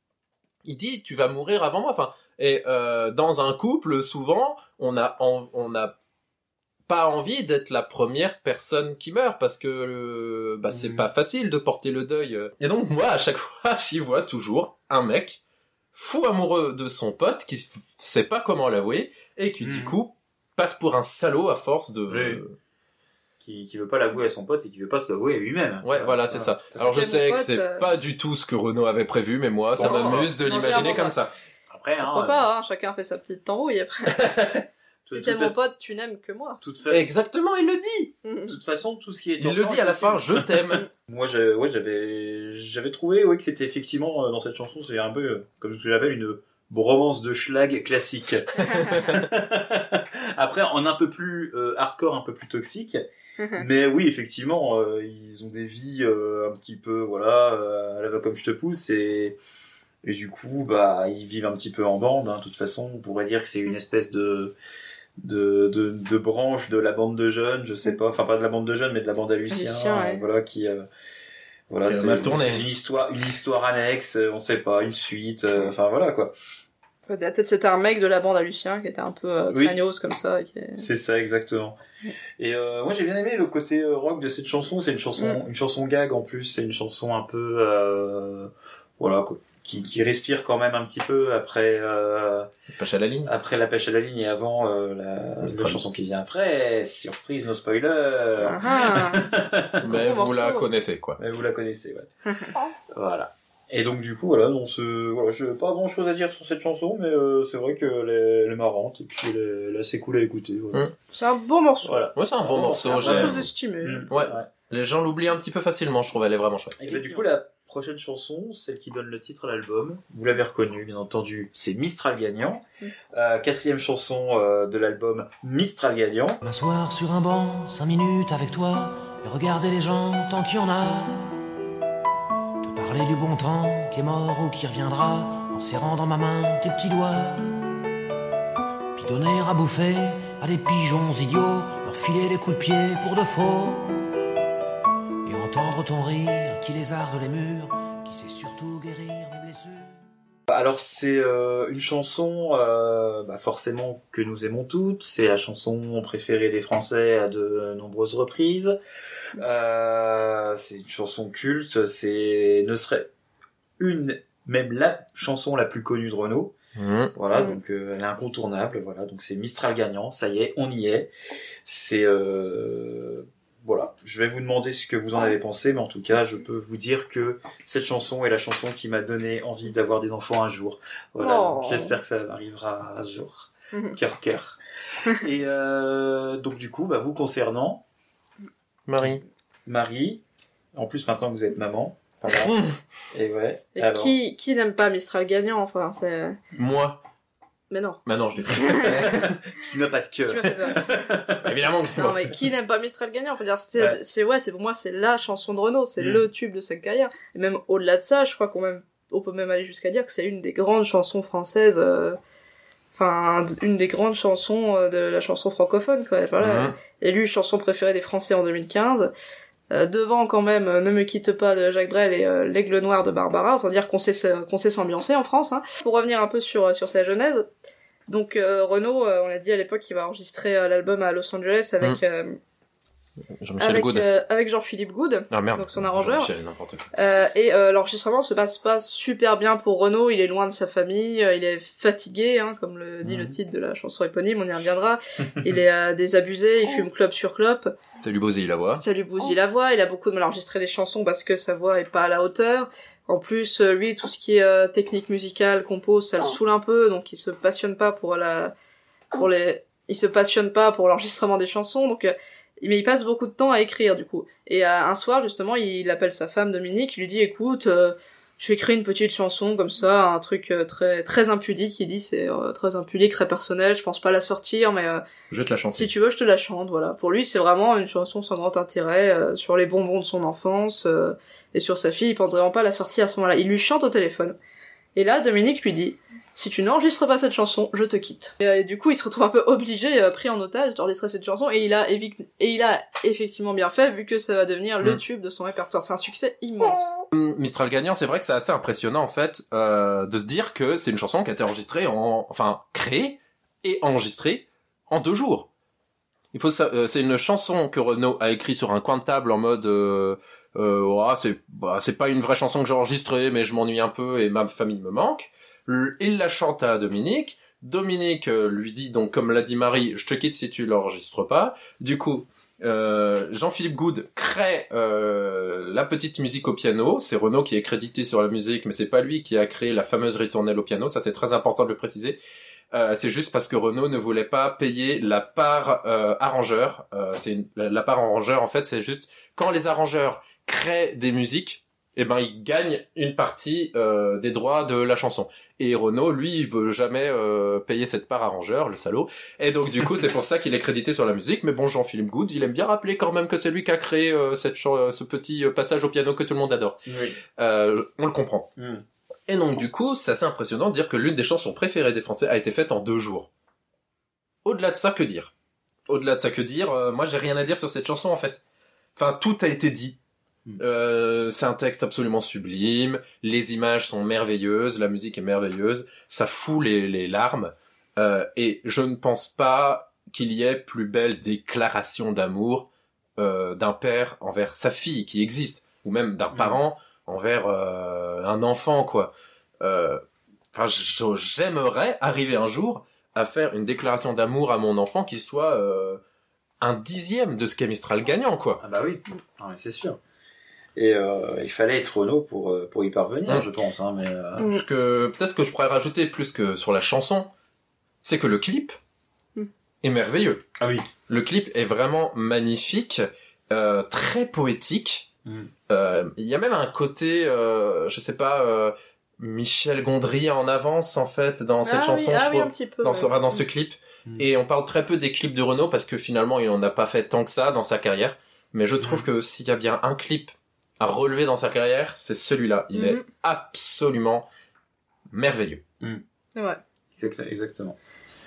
il dit tu vas mourir avant moi. Enfin, et euh, dans un couple, souvent, on a, en- on a pas envie d'être la première personne qui meurt parce que euh, bah, c'est Mhm. pas facile de porter le deuil. Et donc moi, à chaque fois, j'y vois toujours un mec fou amoureux de son pote qui sait pas comment l'avouer et qui du Mhm. coup passe pour un salaud à force de Oui. qui, qui veut pas l'avouer à son pote et qui veut pas se l'avouer à lui-même. Ouais, voilà, c'est ça. Alors je sais que c'est euh, pas du tout ce que Renaud avait prévu, mais moi, ça m'amuse de l'imaginer comme pas. ça. Après, hein, Pourquoi euh, pas, hein, chacun fait sa petite tambouille après. si t'es mon pote, tu n'aimes que moi. toute fa- Exactement, il le dit. Mhm. de toute façon, tout ce qui est Il le dit à la fin, je t'aime. Moi, je, ouais, j'avais, j'avais trouvé, ouais, que c'était effectivement euh, dans cette chanson, c'est un peu euh, comme ce que j'appelle une bromance de schlag classique. Après, en un peu plus euh, hardcore, un peu plus toxique. Mais oui, effectivement, euh, ils ont des vies euh, un petit peu, voilà, euh, à la va comme je te pousse et et du coup, bah, ils vivent un petit peu en bande. hein. De toute façon, on pourrait dire que c'est une espèce de de, de de branche de la bande de jeunes, je sais pas, enfin pas de la bande de jeunes, mais de la bande à Lucien, Lucien, ouais. voilà, qui euh, voilà, c'est mal tourné. c'est une histoire, une histoire annexe, euh, on sait pas, une suite, euh, enfin voilà quoi. Peut-être c'était un mec de la bande à Lucien qui était un peu euh, Oui. comme ça. est- C'est ça exactement. Et euh, moi j'ai bien aimé le côté euh, rock de cette chanson. C'est une chanson, Mm. une chanson gag en plus. C'est une chanson un peu, euh, voilà, quoi, qui, qui respire quand même un petit peu après. Euh, Pêche à la ligne. Après la pêche à la ligne et avant euh, la, la chanson qui vient après. Surprise, no spoiler. Ah, Mais Bon vous la morceau. connaissez, quoi. Mais vous la connaissez, ouais. voilà. Et donc du coup voilà, ce, voilà, j'ai pas grand chose à dire sur cette chanson, mais euh, c'est vrai qu'elle est, elle est marrante et puis elle est, elle est assez cool à écouter. Voilà. Mm. c'est un bon morceau. Voilà. Ouais, c'est un bon morceau. c'est un j'ai- Pas sous-estimé. Mm. Ouais. Les gens l'oublient un petit peu facilement, je trouve, elle est vraiment chouette. Et bah, du coup, la prochaine chanson, celle qui donne le titre à l'album, vous l'avez reconnue, bien entendu, c'est Mistral Gagnant. Euh, quatrième chanson euh, de l'album Mistral Gagnant. M'asseoir sur un banc, cinq minutes avec toi, et regarder les gens tant qu'il y en a. Te parler du bon temps qui est mort ou qui reviendra, en serrant dans ma main tes petits doigts. Puis donner à bouffer à des pigeons idiots, leur filer des coups de pied pour de faux. Et entendre ton rire qui lézarde les murs, qui sait surtout guérir mes blessures. Alors c'est euh, une chanson euh, bah, forcément que nous aimons toutes, c'est la chanson préférée des Français à de nombreuses reprises. Euh, c'est une chanson culte, c'est ne serait une même la chanson la plus connue de Renaud. Mhm. Voilà, Mm. donc euh, elle est incontournable. Voilà, donc c'est Mistral gagnant. Ça y est, on y est. C'est euh, voilà. Je vais vous demander ce que vous en avez pensé, mais en tout cas, je peux vous dire que cette chanson est la chanson qui m'a donné envie d'avoir des enfants un jour. Voilà, Oh. j'espère que ça arrivera un jour. Mhm. Cœur, cœur. Et euh, donc du coup, bah, vous concernant, Marie. Marie. En plus, maintenant que vous êtes maman. Voilà. Et ouais. Et alors. qui, qui n'aime pas Mistral gagnant, enfin, c'est... Moi. Mais non. Maintenant, je l'ai fait. Tu n'as pas de cœur. peur. Évidemment que Non, mais qui n'aime pas Mistral gagnant? Dire, c'est, Ouais. c'est, ouais, c'est pour moi, c'est la chanson de Renault, c'est Mm. le tube de sa carrière. Et même au-delà de ça, je crois qu'on même, on peut même aller jusqu'à dire que c'est une des grandes chansons françaises, euh, enfin, une des grandes chansons euh, de la chanson francophone, quoi. Voilà. Élu chanson préférée des Français en 2015. Euh, devant quand même euh, Ne me quitte pas de Jacques Brel et euh, L'aigle noir de Barbara, autant dire qu'on sait qu'on sait s'ambiancer en France. Hein. Pour revenir un peu sur euh, sur sa genèse, donc euh, Renaud, euh, on l'a dit à l'époque, il va enregistrer l'album à Los Angeles avec euh, Jean-Michel avec Goud. euh, avec Jean-Philippe Good, Ah merde. donc son arrangeur. Jean-Michel, n'importe quoi. Euh, et euh, l'enregistrement se passe pas super bien pour Renaud, il est loin de sa famille, euh, il est fatigué, hein, comme le dit le Mhm. titre de la chanson éponyme, on y reviendra. il est euh, désabusé, il fume clope sur clope. Ça lui bousille la voix. Ça lui bousille la voix, il a beaucoup de mal à enregistrer les chansons parce que sa voix est pas à la hauteur. En plus, euh, lui, tout ce qui est euh, technique musicale, compose, ça le saoule un peu, donc il se passionne pas pour la, pour les, il se passionne pas pour l'enregistrement des chansons, donc, euh, mais il passe beaucoup de temps à écrire, du coup. Et euh, un soir, justement, il appelle sa femme Dominique, il lui dit, écoute, euh, j'ai écrit une petite chanson comme ça, un truc euh, très très impudique, il dit, c'est euh, très impudique, très personnel, je pense pas la sortir, mais euh, Je vais te la chanter. si tu veux, je te la chante, voilà. Pour lui, c'est vraiment une chanson sans grand intérêt, sur les bonbons de son enfance, et sur sa fille, il pense vraiment pas la sortir à ce moment-là. Il lui chante au téléphone. Et là, Dominique lui dit, si tu n'enregistres pas cette chanson, je te quitte. Et, euh, et du coup, il se retrouve un peu obligé, euh, pris en otage, d'enregistrer cette chanson, et il a, et il a effectivement bien fait, vu que ça va devenir le Mm. tube de son répertoire. C'est un succès immense. Mistral gagnant, c'est vrai que c'est assez impressionnant en fait euh, de se dire que c'est une chanson qui a été enregistrée en, enfin créée et enregistrée en deux jours. Il faut ça, euh, c'est une chanson que Renaud a écrite sur un coin de table en mode, euh, Ouah, c'est, bah, c'est pas une vraie chanson que j'ai enregistrée, mais je m'ennuie un peu et ma famille me manque. Il la chante à Dominique. Dominique euh, lui dit donc, comme l'a dit Marie, je te quitte si tu l'enregistres pas. Du coup, euh, Jean-Philippe Good crée euh, la petite musique au piano. C'est Renaud qui est crédité sur la musique, mais c'est pas lui qui a créé la fameuse ritournelle au piano. Ça, c'est très important de le préciser. Euh, c'est juste parce que Renaud ne voulait pas payer la part euh, arrangeur. Euh, c'est la part arrangeur, en fait, c'est juste quand les arrangeurs créent des musiques, eh ben il gagne une partie euh, des droits de la chanson. Et Renaud, lui, il veut jamais euh, payer cette part arrangeur, le salaud. Et donc du coup, c'est pour ça qu'il est crédité sur la musique. Mais bon, Jean-Philippe Good, il aime bien rappeler quand même que c'est lui qui a créé euh, cette euh, ce petit euh, passage au piano que tout le monde adore. Oui. Euh, on le comprend. Mm. Et donc du coup, c'est assez impressionnant de dire que l'une des chansons préférées des Français a été faite en deux jours. Au-delà de ça, que dire? Au-delà de ça, que dire? Moi, j'ai rien à dire sur cette chanson en fait. Enfin, tout a été dit. Euh, c'est un texte absolument sublime, les images sont merveilleuses, la musique est merveilleuse, ça fout les, les larmes, euh, et je ne pense pas qu'il y ait plus belle déclaration d'amour euh, d'un père envers sa fille qui existe, ou même d'un parent envers un enfant, quoi. Enfin, j'aimerais arriver un jour à faire une déclaration d'amour à mon enfant qui soit un dixième de ce qu'est Mistral gagnant, quoi. Ah bah oui, c'est sûr. Et euh, il fallait être Renault pour, euh, pour y parvenir, Mm. je pense. Hein, mais, euh, Mm. Ce que peut-être ce que je pourrais rajouter plus que sur la chanson, c'est que le clip Mm. est merveilleux. Ah oui. Le clip est vraiment magnifique, euh, très poétique. Mm. Euh, Il y a même un côté, euh, je sais pas, euh, Michel Gondry en avance en fait dans cette Ah chanson, oui, ah je oui, trouve, un petit peu, dans, ce, ouais. dans ce clip. Et on parle très peu des clips de Renault parce que finalement il en a pas fait tant que ça dans sa carrière. Mais je trouve que s'il y a bien un clip à relever dans sa carrière, c'est celui-là. Il est Mhm. absolument merveilleux. Vrai. Exact- Exactement.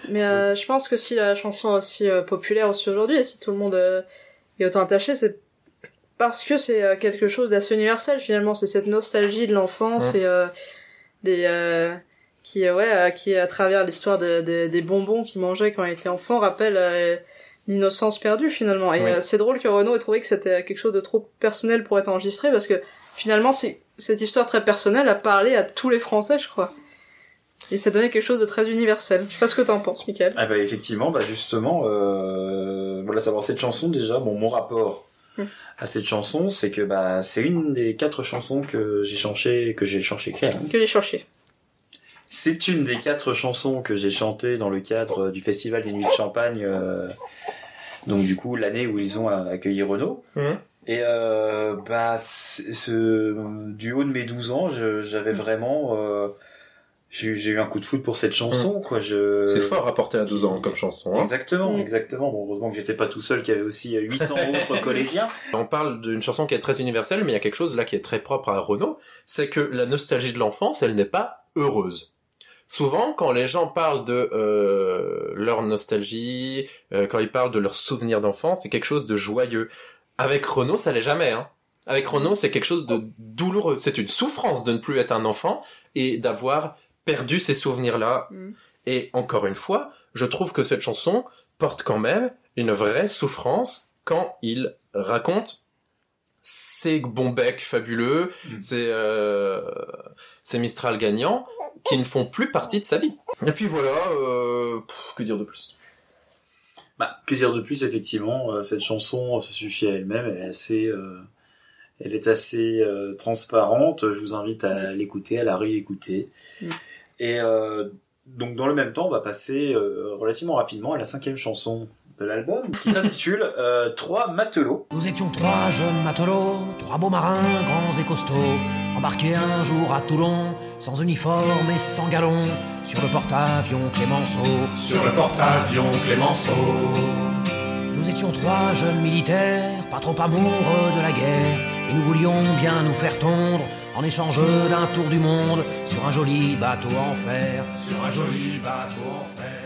Mais euh, je pense que si la chanson est aussi euh, populaire aussi aujourd'hui et si tout le monde euh, est autant attaché, c'est parce que c'est euh, quelque chose d'assez universel finalement. C'est cette nostalgie de l'enfance Mm. et euh, des euh, qui ouais euh, qui à travers l'histoire de- de- des bonbons qu'il mangeait quand il était enfant rappelle euh, l'innocence perdue finalement. Et Oui. euh, c'est drôle que Renaud ait trouvé que c'était quelque chose de trop personnel pour être enregistré parce que finalement c'est cette histoire très personnelle a parlé à tous les Français, je crois. Et ça donnait quelque chose de très universel. Je sais pas ce que t'en penses, Michael. Ah bah effectivement, bah justement, euh, voilà, savoir cette chanson déjà, bon, mon rapport Mm. à cette chanson, c'est que bah c'est une des quatre chansons que j'ai chanté, que j'ai quand même. Que j'ai cherché. C'est une des quatre chansons que j'ai chantées dans le cadre du festival des Nuits de Champagne, euh, donc du coup l'année où ils ont accueilli Renault. Mhm. Et euh, bah ce, du haut de mes 12 ans, j'avais vraiment, euh, j'ai eu- un coup de foot pour cette chanson, quoi. Je... C'est fort à porter à 12 ans comme chanson. hein. Exactement, Mm. exactement. Bon, heureusement que j'étais pas tout seul, qu'il y avait aussi euh, 800 autres collégiens. On parle d'une chanson qui est très universelle, mais il y a quelque chose là qui est très propre à Renaud, c'est que la nostalgie de l'enfance, elle n'est pas heureuse. Souvent, quand les gens parlent de euh, leur nostalgie, euh, quand ils parlent de leurs souvenirs d'enfance, c'est quelque chose de joyeux. Avec Renaud, ça l'est jamais. Hein. Avec Renaud, c'est quelque chose de douloureux. C'est une souffrance de ne plus être un enfant et d'avoir perdu ces souvenirs-là. Mm. Et encore une fois, je trouve que cette chanson porte quand même une vraie souffrance quand il raconte ces bons becs fabuleux, ces, euh, ces Mistral gagnants qui ne font plus partie de sa vie. Et puis voilà, euh, pff, que dire de plus? Bah, que dire de plus, effectivement, euh, cette chanson se suffit à elle-même, elle est assez, euh, elle est assez euh, transparente. Je vous invite à l'écouter, à la réécouter. Mm. Et euh, donc, dans le même temps, on va passer euh, relativement rapidement à la cinquième chanson de l'album, qui s'intitule euh, Trois matelots. Nous étions trois jeunes matelots, trois beaux marins, grands et costauds, embarqués un jour à Toulon, sans uniforme et sans galon, sur le porte-avions Clémenceau. Sur le porte-avions Clémenceau. Nous étions trois jeunes militaires, pas trop amoureux de la guerre, et nous voulions bien nous faire tondre en échange d'un tour du monde sur un joli bateau en fer. Sur un joli bateau en fer.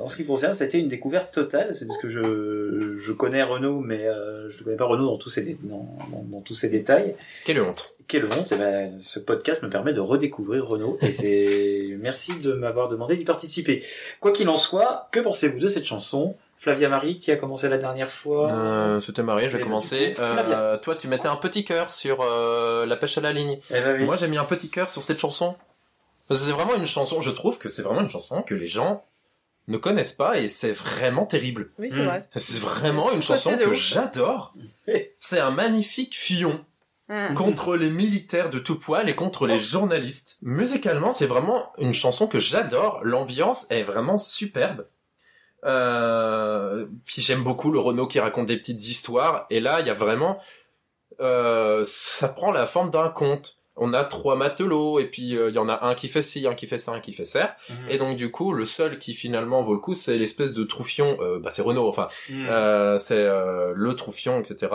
En ce qui me concerne, c'était une découverte totale. C'est parce que je, je connais Renault, mais euh, je ne connais pas Renault dans tous ses, dans, dans- dans tous ses détails. Quelle honte Quelle honte. Et ben, ce podcast me permet de redécouvrir Renault. Et c'est merci de m'avoir demandé d'y participer. Quoi qu'il en soit, que pensez-vous de cette chanson? Flavia Marie, qui a commencé la dernière fois? euh, C'était marié, je vais commencer. Euh, toi, tu mettais un petit cœur sur euh, La pêche à la ligne. Eh ben oui. Moi, j'ai mis un petit cœur sur cette chanson. C'est vraiment une chanson, je trouve que c'est vraiment une chanson que les gens ne connaissent pas et c'est vraiment terrible. Oui, c'est Mm. vrai. C'est vraiment une chanson que j'adore. C'est un magnifique fion Hein. contre les militaires de tout poil et contre les journalistes. Musicalement, c'est vraiment une chanson que j'adore. L'ambiance est vraiment superbe. Euh, puis j'aime beaucoup le Renault qui raconte des petites histoires. Et là, il y a vraiment euh, ça prend la forme d'un conte. On a trois matelots et puis euh, il y en a un qui fait ci, un qui fait ça, un qui fait ça. Mhm. Et donc du coup, le seul qui finalement vaut le coup, c'est l'espèce de troufion. Euh, bah c'est Renault, enfin Mhm. euh, c'est euh, le troufion, etc.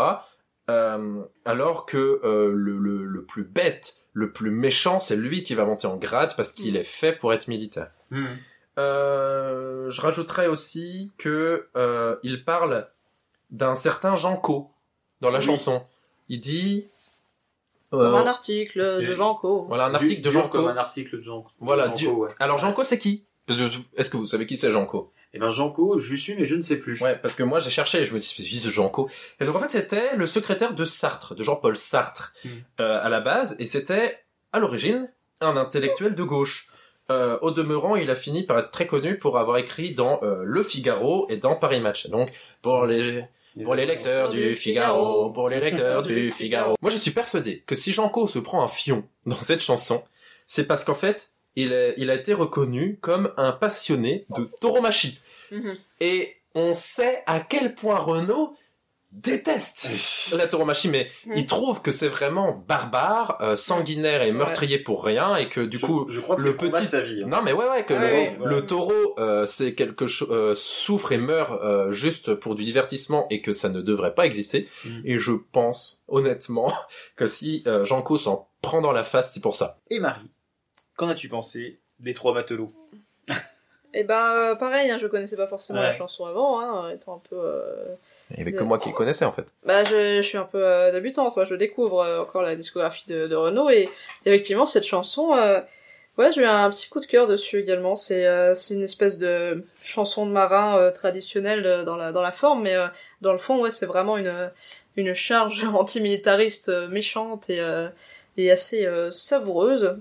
Euh, alors que euh, le, le, le plus bête, le plus méchant, c'est lui qui va monter en grade parce qu'il est fait pour être militaire. Mhm. Euh, je rajouterais aussi que euh, il parle d'un certain Janko dans la Oui. chanson. Il dit Comme euh, un article de Jean Co. Voilà un article de Janko. comme un article de Jean. Voilà. Janko, du- ouais. Alors Janko, c'est qui? Est-ce que vous savez qui c'est Janko Eh ben Janko, je suis, mais je ne sais plus. Ouais, parce que moi j'ai cherché, je me suis dit Janko. Et donc en fait c'était le secrétaire de Sartre, de Jean-Paul Sartre, Mm. euh, à la base, et c'était à l'origine un intellectuel de gauche. Euh, au demeurant, il a fini par être très connu pour avoir écrit dans euh, Le Figaro et dans Paris Match. Donc pour les pour les lecteurs du Figaro, pour les lecteurs du Figaro. Moi je suis persuadé que si Janko se prend un fion dans cette chanson, c'est parce qu'en fait il, est- il a été reconnu comme un passionné de tauromachie. Mhm. Et on sait à quel point Renault déteste la tauromachie, mais Mhm. il trouve que c'est vraiment barbare, euh, sanguinaire et meurtrier pour rien, et que du coup, Je crois que le petit... de sa vie. hein. Non mais ouais ouais que Ah le, oui, le taureau euh, c'est quelque chose euh, souffre et meurt euh, juste pour du divertissement et que ça ne devrait pas exister Mm. et je pense honnêtement que si euh, Janko s'en prend dans la face c'est pour ça. Et Marie, qu'en as-tu pensé des trois matelots Et ben euh, pareil, hein, je connaissais pas forcément la chanson avant, hein, étant un peu. Il y avait que moi qui connaissais en fait. Bah je, je suis un peu euh, débutante, moi je découvre euh, encore la discographie de, de Renaud et effectivement cette chanson, euh, ouais j'ai eu un petit coup de cœur dessus également. C'est euh, c'est une espèce de chanson de marin euh, traditionnelle dans la dans la forme, mais euh, dans le fond ouais c'est vraiment une une charge antimilitariste méchante et euh, et assez euh, savoureuse.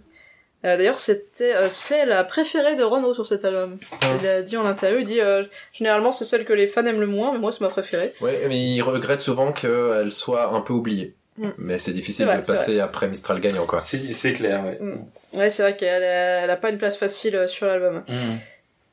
Euh, D'ailleurs, c'était euh, c'est la préférée de Renaud sur cet album. Il a dit en interview, il dit euh, généralement c'est celle que les fans aiment le moins, mais moi c'est ma préférée. Ouais mais il regrette souvent qu'elle soit un peu oubliée. Mm. Mais c'est difficile C'est vrai, de c'est passer après Mistral gagnant quoi. C'est clair, ouais. Ouais, c'est vrai qu'elle a, elle a pas une place facile euh, sur l'album. Mm.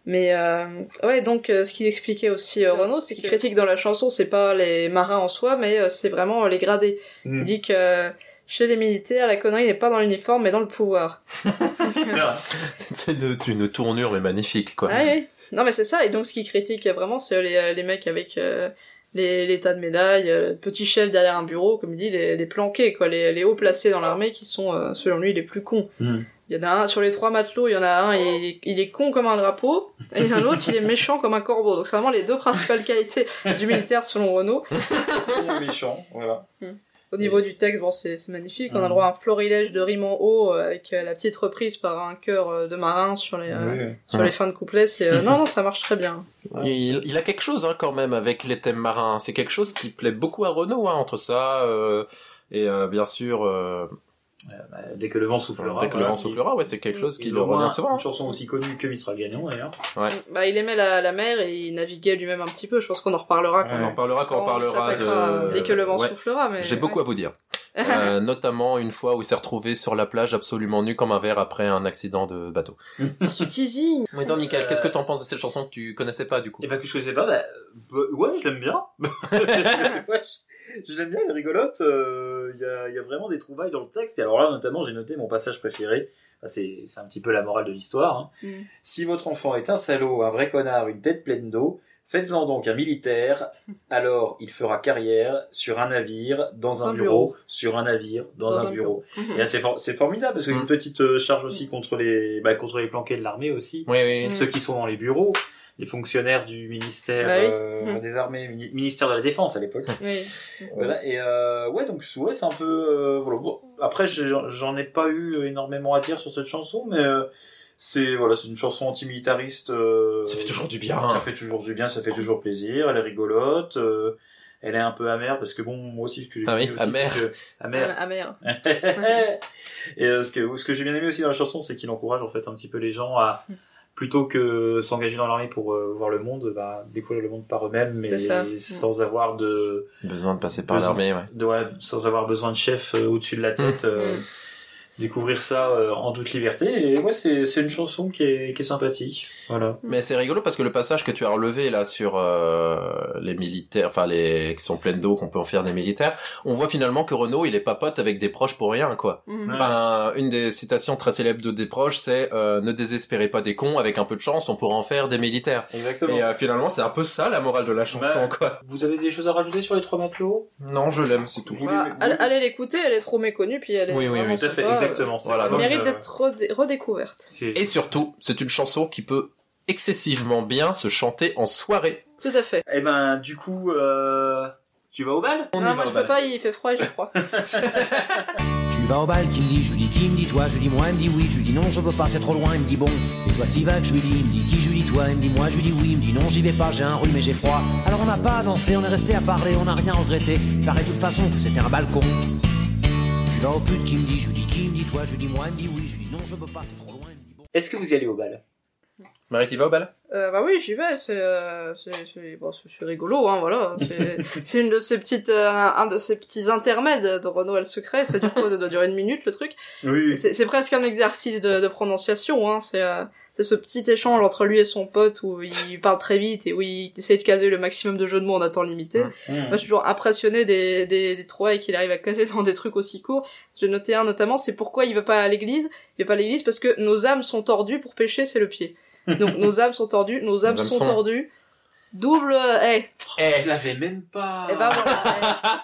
Mais euh, ouais, donc euh, ce qu'il expliquait aussi euh, Renaud, ce qu'il critique dans la chanson, c'est pas les marins en soi, mais euh, c'est vraiment euh, les gradés. Mm. Il dit que euh, chez les militaires, la connerie n'est pas dans l'uniforme, mais dans le pouvoir. c'est une, une tournure mais magnifique quoi. Ah oui. Non, mais c'est ça. Et donc ce qu'il critique vraiment, c'est les, euh, les mecs avec euh, les, les tas de médailles, euh, le petit chef derrière un bureau, comme il dit, les, les planqués, quoi, les, les hauts placés dans l'armée qui sont, euh, selon lui, les plus cons. Mm. Il y en a un, sur les trois matelots, il y en a un, il est, il est con comme un drapeau, et l'autre, il est méchant comme un corbeau. Donc c'est vraiment les deux principales qualités du militaire selon Renaud. méchant, voilà. Au niveau du texte, bon, c'est magnifique. On a Mm. le droit à un florilège de rimes en haut, euh, avec euh, la petite reprise par un chœur euh, de marin sur les, euh, Oui, sur Ouais. les fins de couplets. C'est, euh, non, non, ça marche très bien. Il, il a quelque chose hein, quand même avec les thèmes marins. C'est quelque chose qui plaît beaucoup à Renault hein, entre ça euh, et euh, bien sûr euh, Bah, dès que le vent soufflera. dès que le vent soufflera, ouais, c'est quelque chose qui le revient un- souvent. hein. Une chanson aussi connue que Mistral gagnant d'ailleurs. Ouais. Bah, il aimait la, la mer et il naviguait lui-même un petit peu. Je pense qu'on en reparlera quand On en parlera quand on parlera de... Dès que le vent Ouais. soufflera, mais. J'ai beaucoup à vous dire. Euh, notamment une fois où il s'est retrouvé sur la plage absolument nu comme un verre après un accident de bateau. Ce teasing. Mais toi, Michael, qu'est-ce que t'en penses de cette chanson que tu connaissais pas du coup? Et bah que je connaissais pas, bah, bah, ouais, je l'aime bien. ouais, je, l'aime bien, elle est rigolote. euh, Il y, a, il y a vraiment des trouvailles dans le texte. Et alors là, notamment, j'ai noté mon passage préféré. Bah, c'est c'est un petit peu la morale de l'histoire. hein. Mm. Si votre enfant est un salaud, un vrai connard, une tête pleine d'eau, faites-en donc un militaire. Alors, il fera carrière sur un navire, dans un Un bureau, bureau. sur un navire, dans, Dans un, un bureau. bureau. Et là, c'est for- c'est formidable parce qu'il y a une petite euh, charge aussi contre les, bah, contre les planqués de l'armée aussi. Oui, oui, oui. Ceux qui sont dans les bureaux, les fonctionnaires du ministère Bah oui. euh, Mhm. des armées, mini- ministère de la défense à l'époque. Oui. Voilà, et euh, ouais, donc ouais, c'est un peu. euh, voilà. Bon, après, j'en ai pas eu énormément à dire sur cette chanson, mais euh, c'est voilà, c'est une chanson antimilitariste. euh, Ça fait toujours du bien. Ça fait toujours du bien, ça fait toujours plaisir. Elle est rigolote. euh, elle est un peu amère parce que bon, moi aussi, ce que j'ai Ah oui, amère. c'est que- amère. Ah, merde. et euh, ce que ce que j'ai bien aimé aussi dans la chanson, c'est qu'il encourage en fait un petit peu les gens à plutôt que s'engager dans l'armée pour euh, voir le monde, bah, découvrir le monde par eux-mêmes, mais sans avoir de Besoin de passer par l'armée, ouais. de- ouais, sans avoir besoin de chef euh, au-dessus de la tête. Découvrir ça euh, en toute liberté. Et ouais, c'est c'est une chanson qui est, qui est sympathique. Voilà. Mais c'est rigolo parce que le passage que tu as relevé là sur euh, les militaires, enfin les qui sont pleines d'eau, qu'on peut en faire des militaires, on voit finalement que Renault il est pas pote avec des proches pour rien quoi. Mhm. Enfin, une des citations très célèbres de des proches, c'est euh, ne désespérez pas des cons, avec un peu de chance, on pourra en faire des militaires. Exactement. Et euh, finalement, c'est un peu ça la morale de la chanson quoi. Vous avez des choses à rajouter sur les trois matelots? Non, je l'aime, c'est tout. Bah, allez, allez l'écouter, elle est trop méconnue, puis elle est Oui, oui, oui, tout à fait, exactement, Voilà, Elle donc, mérite euh, d'être redé- redécouverte. Et surtout, c'est une chanson qui peut excessivement bien se chanter en soirée. Tout à fait. Eh ben, du coup, euh, tu vas au bal? Non, moi je peux pas, il fait froid et j'ai froid. Tu vas au bal, qui me dit, je lui dis qui me dit toi, je lui dis moi, il me dit oui, je lui dis non, je peux pas, c'est trop loin, il me dit bon, et toi t'y vas, que je lui dis, il me dit qui, je lui dis toi, il me dit moi, je lui dis oui, il me dit non, j'y vais pas, j'ai un rhume et j'ai froid. Alors on n'a pas dansé, on est resté à parler, on n'a rien regretté, il paraît de toute façon que c'était un balcon. Tu vas au pute, qui me dit, je dis qui me dit toi, je dis moi, il me dit oui, je dis non, je peux pas, c'est trop loin. il me dit bon. Est-ce que vous y allez au bal? Marie, tu vas au bal? Euh, bah oui, j'y vais, c'est, euh, c'est, c'est, bon, c'est c'est rigolo, hein, voilà. C'est, c'est une de ces petites, euh, un de ces petits intermèdes de Renaud et le secret, ça dure quoi, ça doit durer une minute, le truc. Oui. C'est, c'est presque un exercice de, de prononciation, hein, c'est, euh, c'est ce petit échange entre lui et son pote où il parle très vite et où il essaie de caser le maximum de jeux de mots en un temps limité. Mmh. Moi, je suis toujours impressionné des, des, des trouvailles qu'il arrive à caser dans des trucs aussi courts. J'ai noté un notamment, c'est pourquoi il va pas à l'église. Il va pas à l'église parce que nos âmes sont tordues, pour pécher, c'est le pied. Donc nos âmes sont tordues, nos âmes Nos âmes sont, sont. tordues. Double, euh, eh, Eh, je l'avais même pas. eh ben voilà,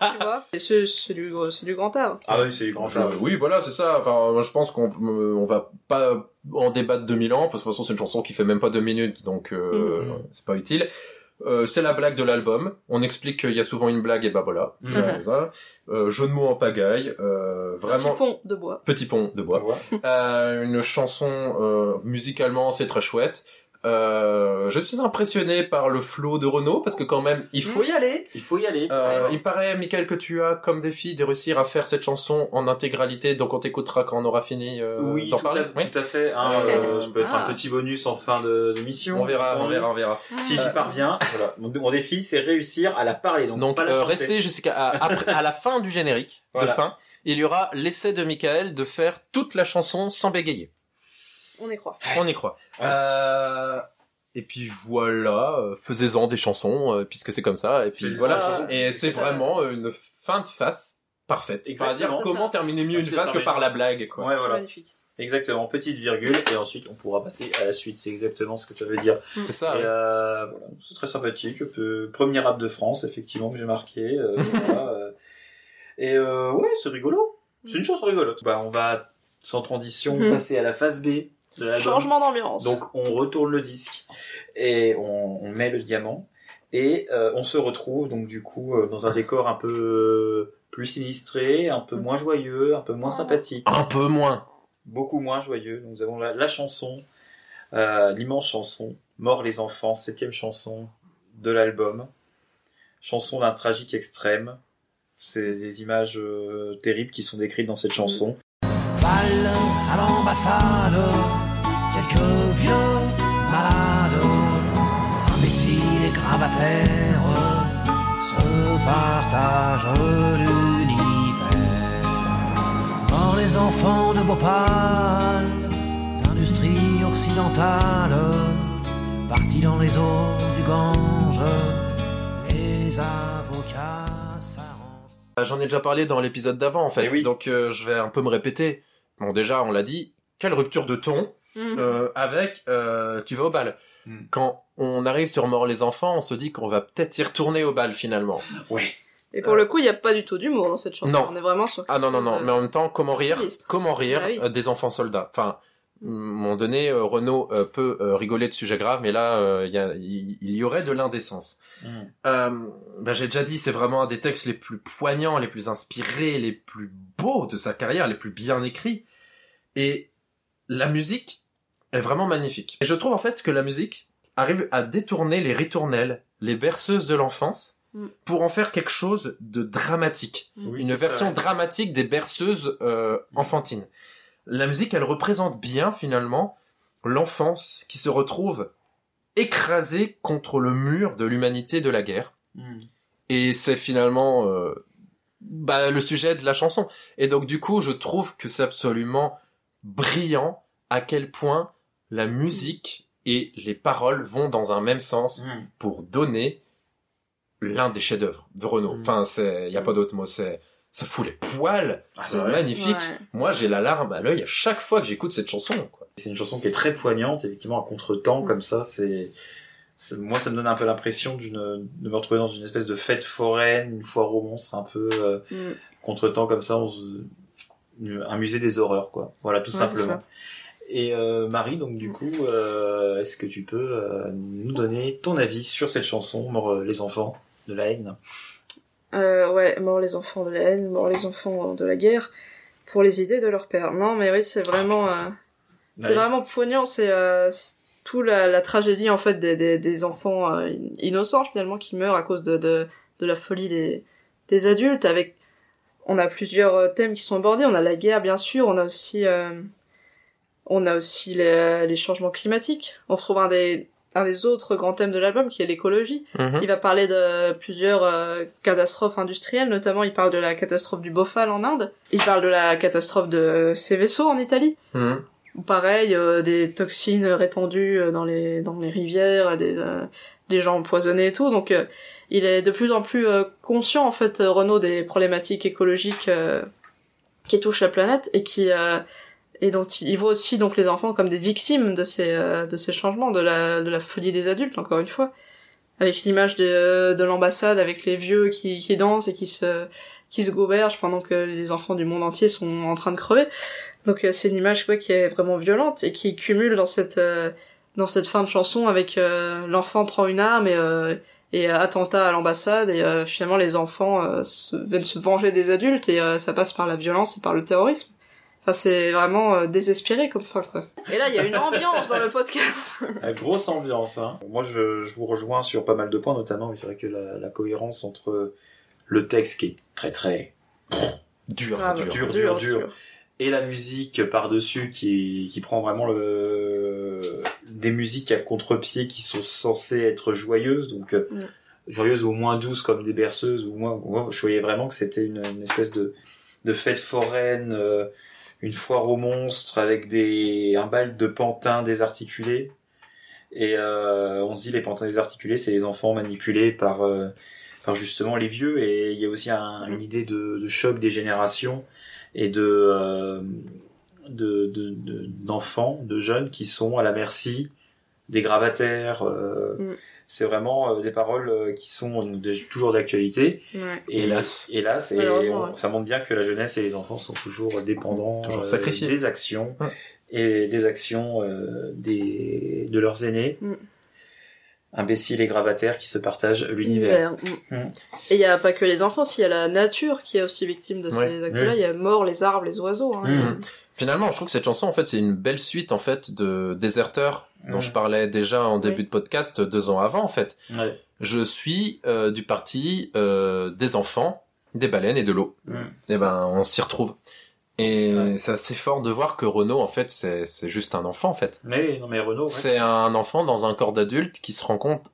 eh, tu vois. Et C'est, c'est du, c'est du grand art. Ah oui, c'est du grand art. oui, voilà, c'est ça. Enfin, moi, je pense qu'on euh, on va pas en débattre 2000 ans, parce que de toute façon, c'est une chanson qui fait même pas deux minutes, donc euh, Mhm. c'est pas utile. Euh, c'est la blague de l'album. On explique qu'il y a souvent une blague, et bah voilà. Mhm. Voilà, ça. Euh, jeu de mots en pagaille. Euh, vraiment. Petit pont de bois. Petit pont de bois. Euh, une chanson euh, musicalement, c'est très chouette. Euh, je suis impressionné par le flow de Renault parce que quand même, il faut y aller. Il faut y aller. Euh, il paraît, Michael, que tu as comme défi de réussir à faire cette chanson en intégralité, donc on t'écoutera quand on aura fini euh, oui, d'en tout, parler. à, Oui. tout à fait. hein, euh, ça peut être Ah. un petit bonus en fin de, de mission. On verra, on verra, on verra. Si j'y parviens, voilà. Mon, mon défi, c'est réussir à la parler. Donc, Donc euh, restez jusqu'à à, après- à la fin du générique Voilà. de fin. Il y aura l'essai de Michael de faire toute la chanson sans bégayer. On y croit. On y croit. Euh, et puis voilà, euh, faisez-en des chansons euh, puisque c'est comme ça. Et puis C'est- voilà. Et c'est vraiment une fin de face parfaite. Exactement. Dire comment ça. terminer mieux une face que par la blague, quoi. Ouais, voilà. Magnifique. Exactement. Petite virgule. Et ensuite, on pourra passer à la suite. C'est exactement ce que ça veut dire. C'est ça. Ouais. euh, voilà. C'est très sympathique. Peu- Premier rap de France, effectivement, que j'ai marqué. euh, voilà, euh. Et euh, ouais, c'est rigolo. C'est une chanson rigolote. Bah, on va, sans transition, Mhm. passer à la phase B de. Changement d'ambiance. Donc on retourne le disque et on, on met le diamant et euh, on se retrouve donc du coup euh, dans un décor un peu euh, plus sinistré, un peu moins joyeux, un peu moins sympathique, Un peu moins. beaucoup moins joyeux. Donc, nous avons la, la chanson, euh, l'immense chanson, Mort les enfants, septième chanson de l'album, chanson d'un tragique extrême. C'est des images euh, terribles qui sont décrites dans cette chanson. Balle à l'ambassade, vieux malades, imbéciles et gravataires, se partagent l'univers. Mort les enfants de Bhopal, d'industrie occidentale, partis dans les eaux du Gange, les avocats s'arrangent. Euh, J'en ai déjà parlé dans l'épisode d'avant, en fait. Eh oui. Donc euh, je vais un peu me répéter. Bon, déjà, on l'a dit. Quelle rupture de ton Mhm. euh, avec euh, Tu vas au bal. Mm. Quand on arrive sur Mort les enfants, on se dit qu'on va peut-être y retourner au bal finalement. Et pour le coup, il n'y a pas du tout d'humour dans cette chanson. Non. On est vraiment sur. Ah non non non, Euh, mais en même temps, comment rire sinistre. Comment rire Bah oui. euh, des enfants soldats Enfin, à un moment donné, euh, Renaud euh, peut euh, rigoler de sujets graves, mais là, euh, il y, aurait de l'indécence. Mm. Euh, bah, j'ai déjà dit, c'est vraiment un des textes les plus poignants, les plus inspirés, les plus beaux de sa carrière, les plus bien écrits. Et la musique est vraiment magnifique. Et je trouve en fait que la musique arrive à détourner les ritournelles, les berceuses de l'enfance, Mm. pour en faire quelque chose de dramatique. Oui, Une version dramatique des berceuses euh, enfantines. La musique, elle représente bien finalement l'enfance qui se retrouve écrasée contre le mur de l'humanité de la guerre. Mm. Et c'est finalement euh, bah, le sujet de la chanson. Et donc du coup, je trouve que c'est absolument brillant à quel point la musique et les paroles vont dans un même sens Mm. pour donner l'un des chefs-d'œuvre de Renaud. Enfin, c'est, y a pas d'autre mot, c'est, ça fout les poils, Ah, c'est magnifique. Ouais. Moi, j'ai la larme à l'œil à chaque fois que j'écoute cette chanson, quoi. C'est une chanson qui est très poignante, effectivement, à contre-temps, comme ça, c'est, c'est- moi, ça me donne un peu l'impression d'une, de me retrouver dans une espèce de fête foraine, une foire aux monstres, un peu, euh, Mm. contre-temps, comme ça, on se- un musée des horreurs, quoi. Voilà, tout Ouais, c'est simplement. Et euh, Marie, donc du coup, euh, est-ce que tu peux euh, nous donner ton avis sur cette chanson, Mort euh, les enfants de la haine? Euh, ouais, mort les enfants de la haine, mort les enfants de la guerre, pour les idées de leur père. Non, mais oui, c'est vraiment, euh, c'est Ouais. vraiment poignant. C'est euh, tout la, la tragédie en fait des, des, des enfants innocents finalement qui meurent à cause de, de, de la folie des, des adultes. Avec, on a plusieurs thèmes qui sont abordés. On a la guerre, bien sûr. On a aussi, euh, on a aussi les, les changements climatiques. On retrouve un des un des autres grands thèmes de l'album qui est l'écologie. Mhm. Il va parler de plusieurs euh, catastrophes industrielles, notamment il parle de la catastrophe du Bhopal en Inde, il parle de la catastrophe de Seveso en Italie, Mhm. pareil, euh, des toxines répandues euh, dans les, dans les rivières, des, euh, des gens empoisonnés et tout, donc euh, il est de plus en plus euh, conscient en fait, euh, Renaud, des problématiques écologiques euh, qui touchent la planète et qui... euh, et dont il il voit aussi donc les enfants comme des victimes de ces euh, de ces changements de la de la folie des adultes encore une fois. Avec l'image de, de l'ambassade avec les vieux qui, qui dansent et qui se qui se gobergent pendant que les enfants du monde entier sont en train de crever. Donc euh, c'est une image quoi, qui est vraiment violente et qui cumule dans cette euh, dans cette fin de chanson avec euh, l'enfant prend une arme et euh, et euh, attentat à l'ambassade et euh, finalement les enfants euh, se, viennent se venger des adultes et euh, ça passe par la violence et par le terrorisme Enfin, c'est vraiment euh, désespéré comme fin, quoi. Et là, il y a une ambiance dans le podcast. La grosse ambiance. Hein. Moi, je, je vous rejoins sur pas mal de points, notamment, mais c'est vrai que la, la cohérence entre le texte qui est très très Dur, Ah, dur, dur, dur, dur, dur, et la musique par-dessus qui, qui prend vraiment le des musiques à contre-pied qui sont censées être joyeuses, donc euh, Mm. joyeuses ou moins douces comme des berceuses, ou moins, moi, je voyais vraiment que c'était une, une espèce de, de fête foraine, euh, une foire aux monstres avec des un bal de pantins désarticulés. Et euh, on se dit les pantins désarticulés, c'est les enfants manipulés par euh, par justement les vieux. Et il y a aussi un- une idée de, de choc des générations et de euh, de de- de- d'enfants, de, jeunes qui sont à la merci des gravataires. euh, Mm. C'est vraiment euh, des paroles euh, qui sont de- toujours d'actualité. Ouais. Et Hélas. hélas, et Malheureusement, on- ouais. ça montre bien que la jeunesse et les enfants sont toujours dépendants Toujours euh, sacrifiés. des actions Ouais. et des actions euh, des de leurs aînés. Imbéciles et gravataires qui se partagent l'univers. Mm. Mm. Et il y a pas que les enfants, il y a la nature qui est aussi victime de Ouais. ces actes-là. Il y a mort, les arbres, les oiseaux. Hein. Mm. Finalement, je trouve que cette chanson, en fait, c'est une belle suite, en fait, de Déserteur, dont Mm. je parlais déjà en début Oui. de podcast deux ans avant, en fait. Ouais. Je suis euh, du parti euh, des enfants, des baleines et de l'eau. Et ben, on s'y retrouve. Et Ouais. c'est assez fort de voir que Renaud, en fait, c'est c'est juste un enfant, en fait. Mais non mais Renaud. ouais. C'est un enfant dans un corps d'adulte qui se rend compte,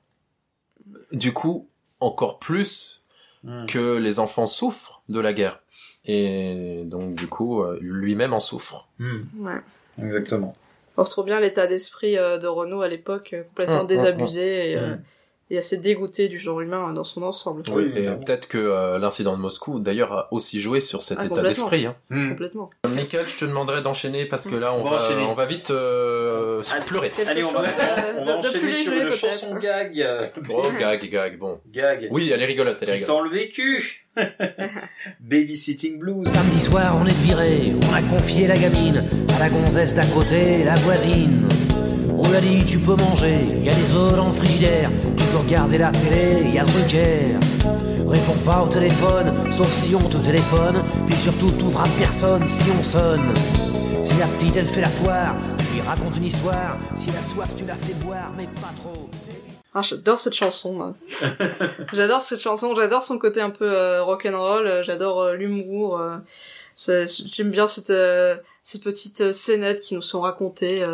du coup, encore plus Mm. que les enfants souffrent de la guerre. Et donc, du coup, euh, lui-même en souffre. Mm. Ouais. Exactement. On retrouve bien l'état d'esprit euh, de Renaud à l'époque, euh, complètement Mm, désabusé et. Et assez dégoûté du genre humain euh, dans son ensemble. Oui, et peut-être que euh, l'incident de Moscou, d'ailleurs, a aussi joué sur cet Ah, état d'esprit. Hein. Mm. Complètement. Michael, je te demanderais d'enchaîner parce que là, on, va va, enchaîner. on va vite euh, se pleurer. Allez, on va, de- on va de- de enchaîner plus sur une peut-être. chanson gag. euh, Oh, gag, gag, bon. Gag. Oui, elle est rigolote, elle est rigolote. sent le vécu. Babysitting blues. Samedi soir, on est viré, on a confié la gamine à la gonzesse d'à côté, la voisine. On lui a dit tu peux manger, il y a des œufs dans le frigidaire, tu peux regarder la télé, il y a le Drucker. Réponds pas au téléphone, sauf si on te téléphone, puis surtout t'ouvres à personne si on sonne. Si la petite elle fait la foire, tu lui racontes une histoire, si la soif tu la fais boire, mais pas trop. Ah, j'adore cette chanson. j'adore cette chanson, j'adore son côté un peu euh, rock'n'roll, euh, j'adore euh, l'humour. euh, J'aime bien cette, euh, ces petites euh, scénettes qui nous sont racontées.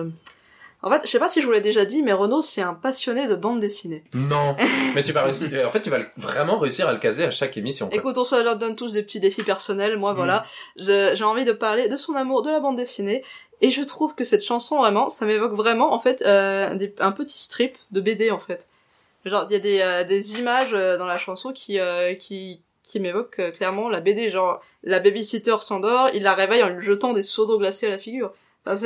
Euh, En fait, je sais pas si je vous l'ai déjà dit, mais Renaud, c'est un passionné de bande dessinée. Non. Mais tu vas réussir. En fait, tu vas vraiment réussir à le caser à chaque émission. quoi. Écoute, on se leur donne tous des petits défis personnels. Moi, Mm. voilà, j'ai envie de parler de son amour de la bande dessinée. Et je trouve que cette chanson, vraiment, ça m'évoque vraiment, en fait, euh, des- un petit strip de BD, en fait. Genre, il y a des, euh, des images euh, dans la chanson qui, euh, qui, qui m'évoquent euh, clairement la BD. Genre, la babysitter s'endort, il la réveille en lui jetant des seaux d'eau glacée à la figure. Enfin,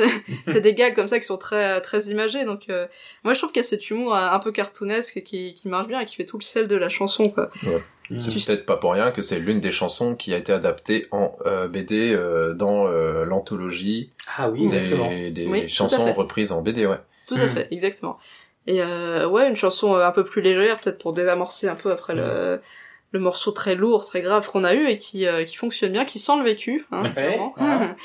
c'est- des gags comme ça qui sont très très imagés. Donc, euh, moi, je trouve qu'il y a cet humour euh, un peu cartoonesque qui, qui marche bien et qui fait tout le sel de la chanson, quoi. Ouais. C'est peut-être pas pour rien que c'est l'une des chansons qui a été adaptée en euh, BD euh, dans euh, l'anthologie Ah oui, des, des Oui, chansons reprises en BD, ouais. Tout à fait, exactement. Et euh, ouais, une chanson un peu plus légère, peut-être pour désamorcer un peu après le, le morceau très lourd, très grave qu'on a eu et qui, euh, qui fonctionne bien, qui sent le vécu, hein, Ouais.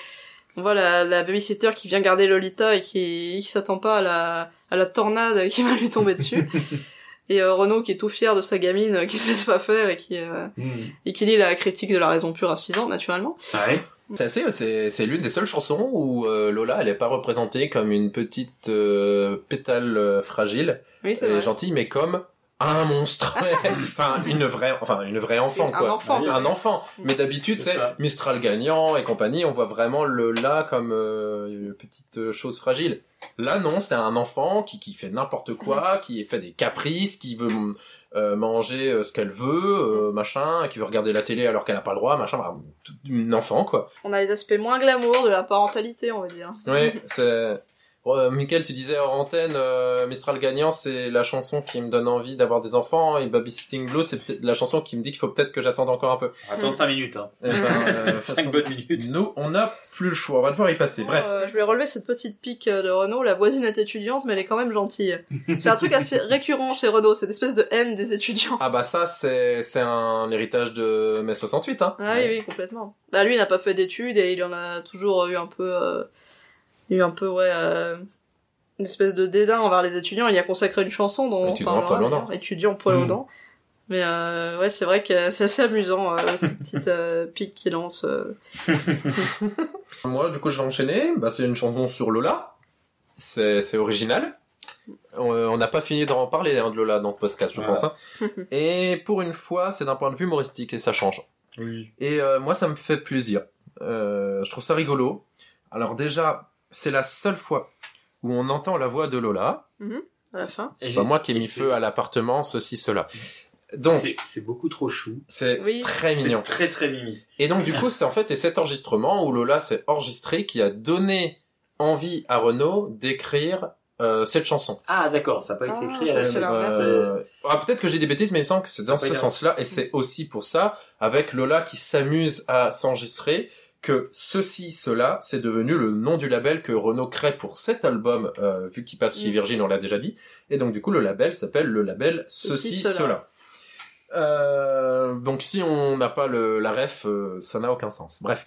voilà. On voit la, la babysitter qui vient garder Lolita et qui, qui s'attend pas à la, à la tornade qui va lui tomber dessus. et euh, Renaud qui est tout fier de sa gamine euh, qui se laisse pas faire et qui, euh, et qui lit la critique de la raison pure à 6 ans, naturellement. Ouais. C'est assez, c'est, c'est l'une des seules chansons où euh, Lola, elle est pas représentée comme une petite euh, pétale euh, fragile Oui, c'est et vrai. gentille, mais comme un monstre. enfin, une vraie, enfin, une vraie enfant, Un quoi. enfant, un enfant. Mais d'habitude, c'est Mistral gagnant et compagnie. On voit vraiment Lola comme euh, une petite euh, chose fragile. Là, non, c'est un enfant qui, qui fait n'importe quoi, qui fait des caprices, qui veut euh, manger euh, ce qu'elle veut, euh, machin, qui veut regarder la télé alors qu'elle n'a pas le droit, machin. Bah, tout- une enfant, quoi. On a les aspects moins glamour de la parentalité, on va dire. Oui, c'est. Ouais, Mickaël, tu disais hors antenne, euh, Mistral gagnant, c'est la chanson qui me donne envie d'avoir des enfants, et Babysitting Blues, c'est peut-être la chanson qui me dit qu'il faut peut-être que j'attende encore un peu. Attendre 5 minutes. Hein. Eh ben, euh, 5 bonnes minutes. Nous, on n'a plus le choix, on va devoir y passer. Bref. Euh, je vais relever cette petite pique euh, de Renault. La voisine est étudiante, mais elle est quand même gentille. C'est un truc assez récurrent chez Renault, cette espèce de haine des étudiants. Ah bah ça, c'est c'est un héritage de mai 68, hein. Ah oui, oui, complètement. Bah lui, il n'a pas fait d'études et il en a toujours eu un peu, euh, eu un peu, ouais, euh, une espèce de dédain envers les étudiants. Il y a consacré une chanson dont on Étudiant parlera, poil aux dents. d'ailleurs. Étudiant poil aux Mm. dents. Mais euh, ouais, c'est vrai que c'est assez amusant, euh, cette petite euh, pique qu'il lance. euh. Moi, du coup, je vais enchaîner. Bah, c'est une chanson sur Lola. C'est c'est original. On on n'a pas fini d'en parler hein, de Lola dans ce podcast, je Voilà. pense. hein. Et pour une fois, c'est d'un point de vue humoristique et ça change. Oui. Et euh, moi, ça me fait plaisir. Euh, je trouve ça rigolo. Alors déjà, c'est la seule fois où on entend la voix de Lola. Mhm, à la fin. C'est pas moi qui ai mis c'est- feu à l'appartement, ceci, cela. Donc, C'est- c'est beaucoup trop chou. c'est Oui. très C'est mignon. Très très mimi. Et donc du coup, c'est en fait et cet enregistrement où Lola s'est enregistrée qui a donné envie à Renaud d'écrire euh, cette chanson. Ah d'accord, ça n'a pas été Ah, écrit à la c'est. Euh, ah, peut-être que j'ai des bêtises, mais il me semble que c'est dans ce sens-là, et c'est aussi pour ça, avec Lola qui s'amuse à s'enregistrer, que ceci, cela, c'est devenu le nom du label que Renaud crée pour cet album, euh, vu qu'il passe chez Mm. Virgin, on l'a déjà dit, et donc du coup le label s'appelle le label Ceci, Ceci, cela. cela. Euh, donc si on n'a pas le, la ref, euh, ça n'a aucun sens. Bref.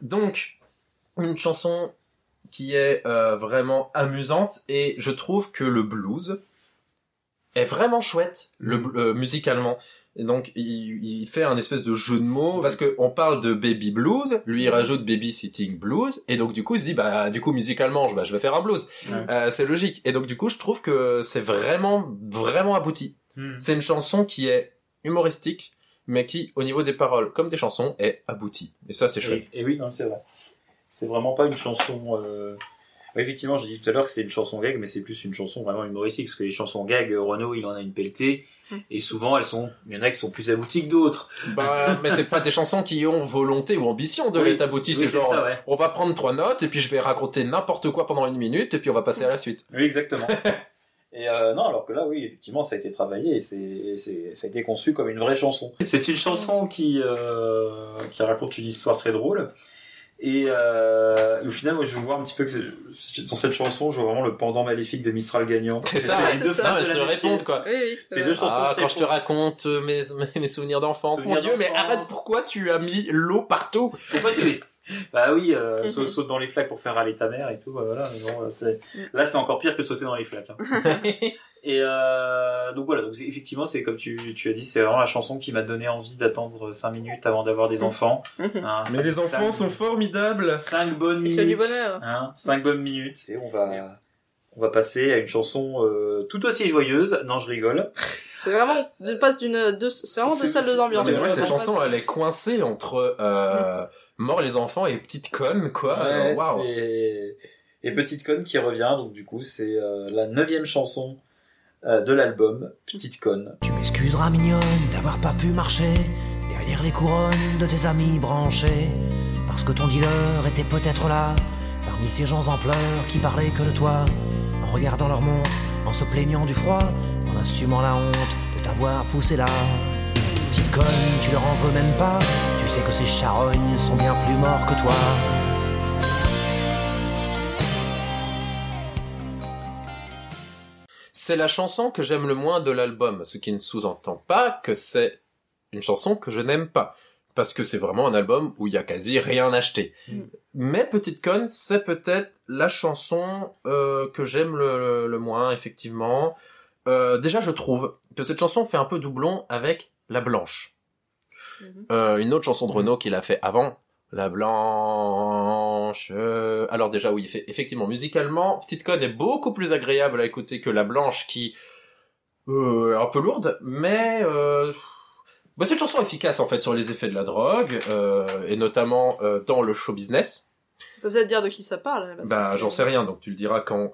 Donc, une chanson qui est euh, vraiment amusante et je trouve que le blues est vraiment chouette le euh, musicalement. Et donc il, il fait un espèce de jeu de mots parce que on parle de baby blues, lui il rajoute babysitting blues et donc du coup il se dit bah du coup musicalement je, bah, je vais faire un blues. Ouais. Euh, c'est logique et donc du coup je trouve que c'est vraiment vraiment abouti. Hmm. C'est une chanson qui est humoristique mais qui au niveau des paroles comme des chansons est aboutie et ça c'est chouette. Et, et oui, non, c'est vrai. C'est vraiment pas une chanson. Euh... ouais, effectivement, j'ai dit tout à l'heure que c'était une chanson gag, mais c'est plus une chanson vraiment humoristique, parce que les chansons gag, euh, Renaud, il en a une pelletée, et souvent elles sont, il y en a qui sont plus abouties que d'autres. Bah, mais c'est pas des chansons qui ont volonté ou ambition de Oui. l'être abouti. Oui, c'est genre, ça, ouais. on va prendre trois notes et puis je vais raconter n'importe quoi pendant une minute et puis on va passer à la suite. Oui, exactement. Et euh, non, alors que là, oui, effectivement, ça a été travaillé et c'est, c'est, ça a été conçu comme une vraie chanson. C'est une chanson qui, euh, qui raconte une histoire très drôle. Et, euh, et au final, moi, je vois un petit peu que dans cette chanson, je vois vraiment le pendant maléfique de Mistral gagnant. C'est ça, les c'est deux ça, elles la se répondent, quoi. Oui, oui. C'est deux chansons Ah, quand je te raconte mes, mes, souvenirs d'enfance, mon dieu, mais arrête, pourquoi tu as mis l'eau partout? Pourquoi tu Bah oui, euh, Mhm. saute, saute dans les flaques pour faire râler ta mère et tout. bah voilà, mais bon, c'est- là, c'est encore pire que de sauter dans les flaques. hein. et euh, donc voilà, donc effectivement, c'est comme tu, tu as dit, c'est vraiment la chanson qui m'a donné envie d'attendre 5 minutes avant d'avoir des enfants. Mhm. Hein, Mais cinq- les enfants cinq- sont formidables 5 bonnes minutes. que du bonheur. Hein, 5 bonnes minutes. Et on va on va passer à une chanson euh, tout aussi joyeuse. Non, je rigole. C'est vraiment, on passe d'une, deux, c'est vraiment deux salles, deux ambiances. C'est vrai que cette On chanson, elle est coincée entre euh, Mort les enfants et Petite conne, quoi. Ouais, c'est- Et Petite Conne qui revient, donc du coup c'est euh, la neuvième chanson de l'album, Petite Conne. Tu m'excuseras mignonne d'avoir pas pu marcher derrière les couronnes de tes amis branchés. Parce que ton dealer était peut-être là, parmi ces gens en pleurs qui parlaient que de toi. En regardant leur montre, en se plaignant du froid, en assumant la honte de t'avoir poussé là. Petite conne, tu leur en veux même pas, tu sais que ces charognes sont bien plus morts que toi. C'est la chanson que j'aime le moins de l'album, ce qui ne sous-entend pas que c'est une chanson que je n'aime pas. Parce que c'est vraiment un album où il y a quasi rien acheté. Mais Petite Conne, c'est peut-être la chanson euh, que j'aime le, le- le moins, effectivement. Euh, déjà, je trouve que cette chanson fait un peu doublon avec La Blanche. Euh, une autre chanson de Renaud qu'il a fait avant, La Blanche. Euh, Alors déjà, oui, effectivement, musicalement, Petite Conne est beaucoup plus agréable à écouter que La Blanche, qui euh, est un peu lourde, mais euh, bah, c'est une chanson efficace en fait sur les effets de la drogue, et notamment dans le show business. On peut peut-être dire de qui ça parle. que Bah, j'en sais rien, donc tu le diras quand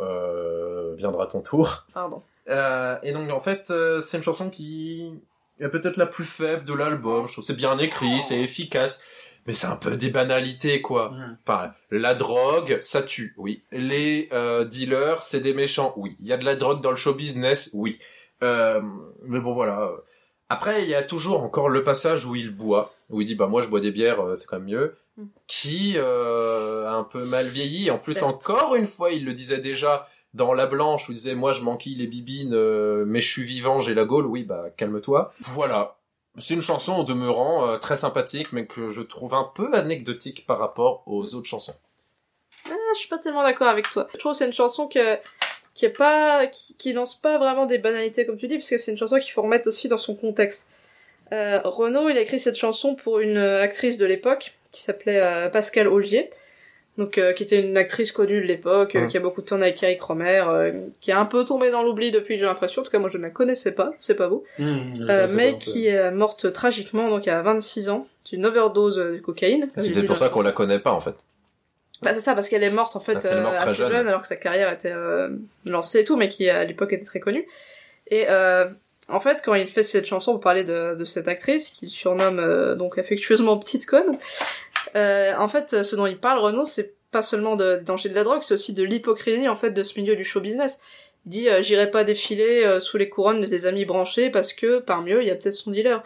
viendra ton tour. Pardon. Et donc en fait, c'est une chanson qui est peut-être la plus faible de l'album. Je trouve que c'est bien écrit, c'est efficace, mais c'est un peu des banalités quoi. Enfin, la drogue, ça tue, oui. Les euh, dealers, c'est des méchants, oui. Il y a de la drogue dans le show business, oui. Euh, mais bon voilà. Après, il y a toujours encore le passage où il boit, où il dit bah moi je bois des bières, euh, c'est quand même mieux, qui euh, a un peu mal vieilli. En plus, encore une fois, il le disait déjà dans La Blanche où il disait moi je manquille les bibines, euh, mais je suis vivant, j'ai la gaule. Oui, bah calme-toi. Voilà. C'est une chanson au demeurant euh, très sympathique, mais que je trouve un peu anecdotique par rapport aux autres chansons. Ah, je suis pas tellement d'accord avec toi. Je trouve que c'est une chanson qui est pas, lance pas vraiment des banalités comme tu dis, parce que c'est une chanson qu'il faut remettre aussi dans son contexte. Euh, Renaud, il a écrit cette chanson pour une euh, actrice de l'époque qui s'appelait euh, Pascal Augier, donc euh, qui était une actrice connue de l'époque, euh, qui a beaucoup tourné avec Eric Romer, euh, qui est un peu tombée dans l'oubli depuis, j'ai l'impression. En tout cas, moi, je ne la connaissais pas, je sais pas vous, Mmh, je Euh, mais qui est morte tragiquement, donc à 26 ans, d'une overdose de cocaïne. C'est peut-être pour ça qu'on la connaît pas en fait. Bah c'est ça, parce qu'elle est morte en fait Ah, c'est euh, assez jeune. jeune. alors que sa carrière était euh, lancée et tout, mais qui à l'époque était très connue. Et euh, en fait, quand il fait cette chanson pour parler de, de cette actrice, qu'il surnomme euh, donc affectueusement Petite Conne, euh, en fait, ce dont il parle, Renaud, c'est pas seulement de, des dangers de la drogue, c'est aussi de l'hypocrisie en fait de ce milieu du show business. Il dit euh, j'irai pas défiler euh, sous les couronnes de tes amis branchés parce que parmi eux il y a peut-être son dealer.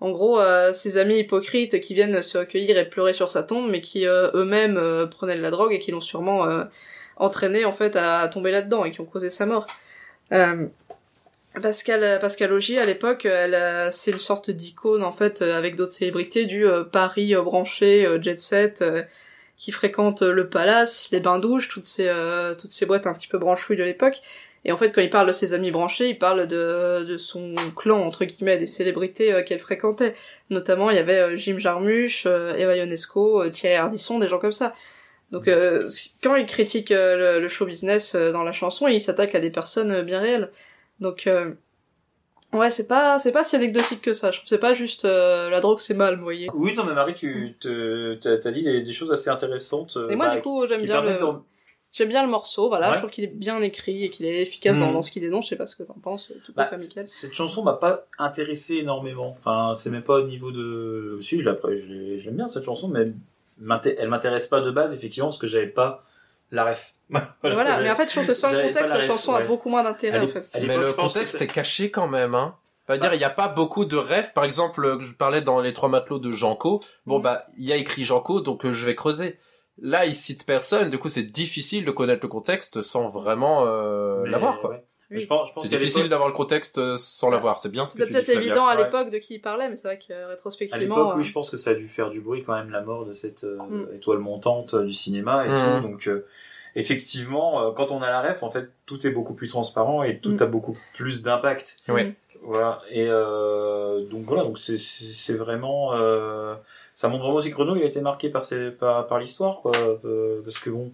En gros, ces amis hypocrites qui viennent se recueillir et pleurer sur sa tombe, mais qui eux-mêmes prenaient de la drogue et qui l'ont sûrement entraîné en fait à tomber là-dedans et qui ont causé sa mort. Euh, Pascal Pascal Augier à l'époque, elle euh, c'est une sorte d'icône en fait euh, avec d'autres célébrités du Paris branché jet set qui fréquente le Palace, les bains douches, toutes ces toutes ces boîtes un petit peu branchouilles de l'époque. Et en fait, quand il parle de ses amis branchés, il parle de, de son clan, entre guillemets, des célébrités qu'elle fréquentait. Notamment, il y avait Jim Jarmusch, Eva Ionesco, Thierry Ardisson, des gens comme ça. Donc, quand il critique le, le show business dans la chanson, il s'attaque à des personnes bien réelles. Donc, euh, ouais, c'est pas, c'est pas si anecdotique que ça. Je trouve que c'est pas juste euh, la drogue, c'est mal, vous voyez. Oui, non, mais Marie, tu t'as dit des, des choses assez intéressantes. euh, Et moi, bah, du coup, j'aime bien le, j'aime bien le morceau, voilà. Ouais. Je trouve qu'il est bien écrit et qu'il est efficace dans, Mhm. dans ce qu'il dénonce. Je sais pas ce que t'en penses, tout Bah, comme. Cette chanson m'a pas intéressé énormément. Enfin, c'est même pas au niveau de. Si, je l'apprécie, je l'ai- j'aime bien cette chanson, mais elle m'intéresse pas de base, effectivement, parce que j'avais pas la ref. Voilà, mais en fait, je trouve que sans le contexte, la, chanson a beaucoup moins d'intérêt, en fait. Mais le contexte est caché quand même, hein. Veut dire, il n'y a pas beaucoup de rêves. Par exemple, je parlais dans Les Trois Matelots de Janko. Bon, bah, il y a écrit Janko, donc euh, je vais creuser. Là, il cite personne, du coup, c'est difficile de connaître le contexte sans vraiment euh, l'avoir, quoi. ouais. Mais Je pense, je pense C'est difficile d'avoir le contexte euh, sans l'avoir. C'est bien ce que peut-être évident à Ouais. l'époque de qui il parlait, mais c'est vrai que euh, À rétrospectivement. l'époque, euh, oui, je pense que ça a dû faire du bruit quand même la mort de cette euh, Mm. étoile montante du cinéma et Mm. tout. Donc, euh, effectivement, euh, quand on a la ref, en fait, tout est beaucoup plus transparent et tout Mm. a beaucoup plus d'impact. Ouais. Voilà. Et euh, donc voilà, donc c'est c'est c'est vraiment euh, ça montre vraiment aussi que Renault il a été marqué par ses par, par l'histoire quoi, euh, parce que bon.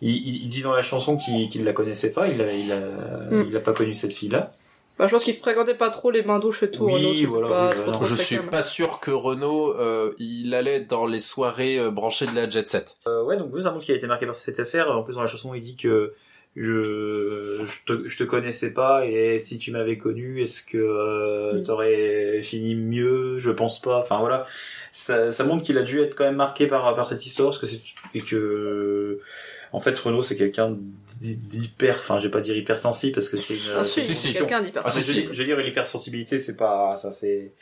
il, il- dit dans la chanson qu'il qu'il la connaissait pas, il a, il a, Mm. il a pas connu cette fille-là. Bah, je pense qu'il fréquentait pas trop les bains douches et tout. Oui, voilà, pas oui, trop, voilà. trop Je suis pas sûr que Renault, euh, il allait dans les soirées euh, branchées de la jet set. Euh, ouais, donc vous, un monde qui a été marqué par cette affaire. En plus, dans la chanson, il dit que je, je, te, je te connaissais pas et si tu m'avais connu, est-ce que euh, Mm. t'aurais fini mieux? Je pense pas. Enfin voilà, ça, ça montre qu'il a dû être quand même marqué par, par cette histoire parce que c'est et que en fait Renaud c'est quelqu'un d'hy- d'hyper. Enfin, je vais pas dire hypersensible parce que c'est une. Ah, si, c'est- c'est quelqu'un d'hyper Ah, c'est- sensible. je veux dire, l'hypersensibilité, c'est pas ça, c'est.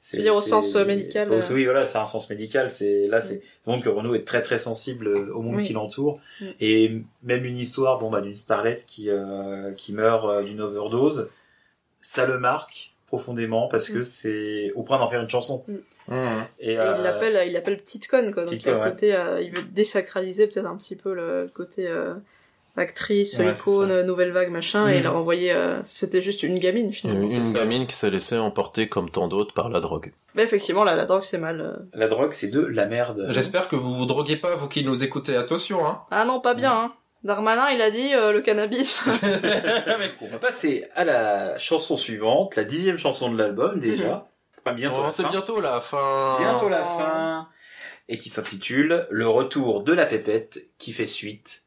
c'est- Je veux dire, au c'est- sens, euh, médical, euh. Oui, voilà, c'est un sens médical. C'est là, c'est ça montre que Renaud est très très sensible euh, au monde Oui. qui l'entoure. Mm. Et même une histoire, bon bah, d'une starlette qui euh, qui meurt euh, d'une overdose, ça le marque profondément parce que Mm. c'est au point d'en faire une chanson. Mmh. Et, Et euh, il l'appelle, il l'appelle petite conne, quoi. Donc, Petite il a ouais. côté, euh, il veut désacraliser peut-être un petit peu le, le côté, euh, actrice, Ouais, icône, euh, nouvelle vague, machin, et il a renvoyé, euh, c'était juste une gamine, finalement. une gamine qui s'est laissée emporter comme tant d'autres par la drogue. Mais effectivement, là, la drogue, c'est mal. euh. La drogue, c'est de la merde. J'espère que vous vous droguez pas, vous qui nous écoutez. Attention, hein. Ah non, pas bien, hein. Darmanin, il a dit, euh, le cannabis. On va passer à la chanson suivante, la dixième chanson de l'album déjà. Enfin, bientôt Oh, la c'est fin. bientôt la fin. Bientôt la fin. Et qui s'intitule Le retour de la pépette qui fait suite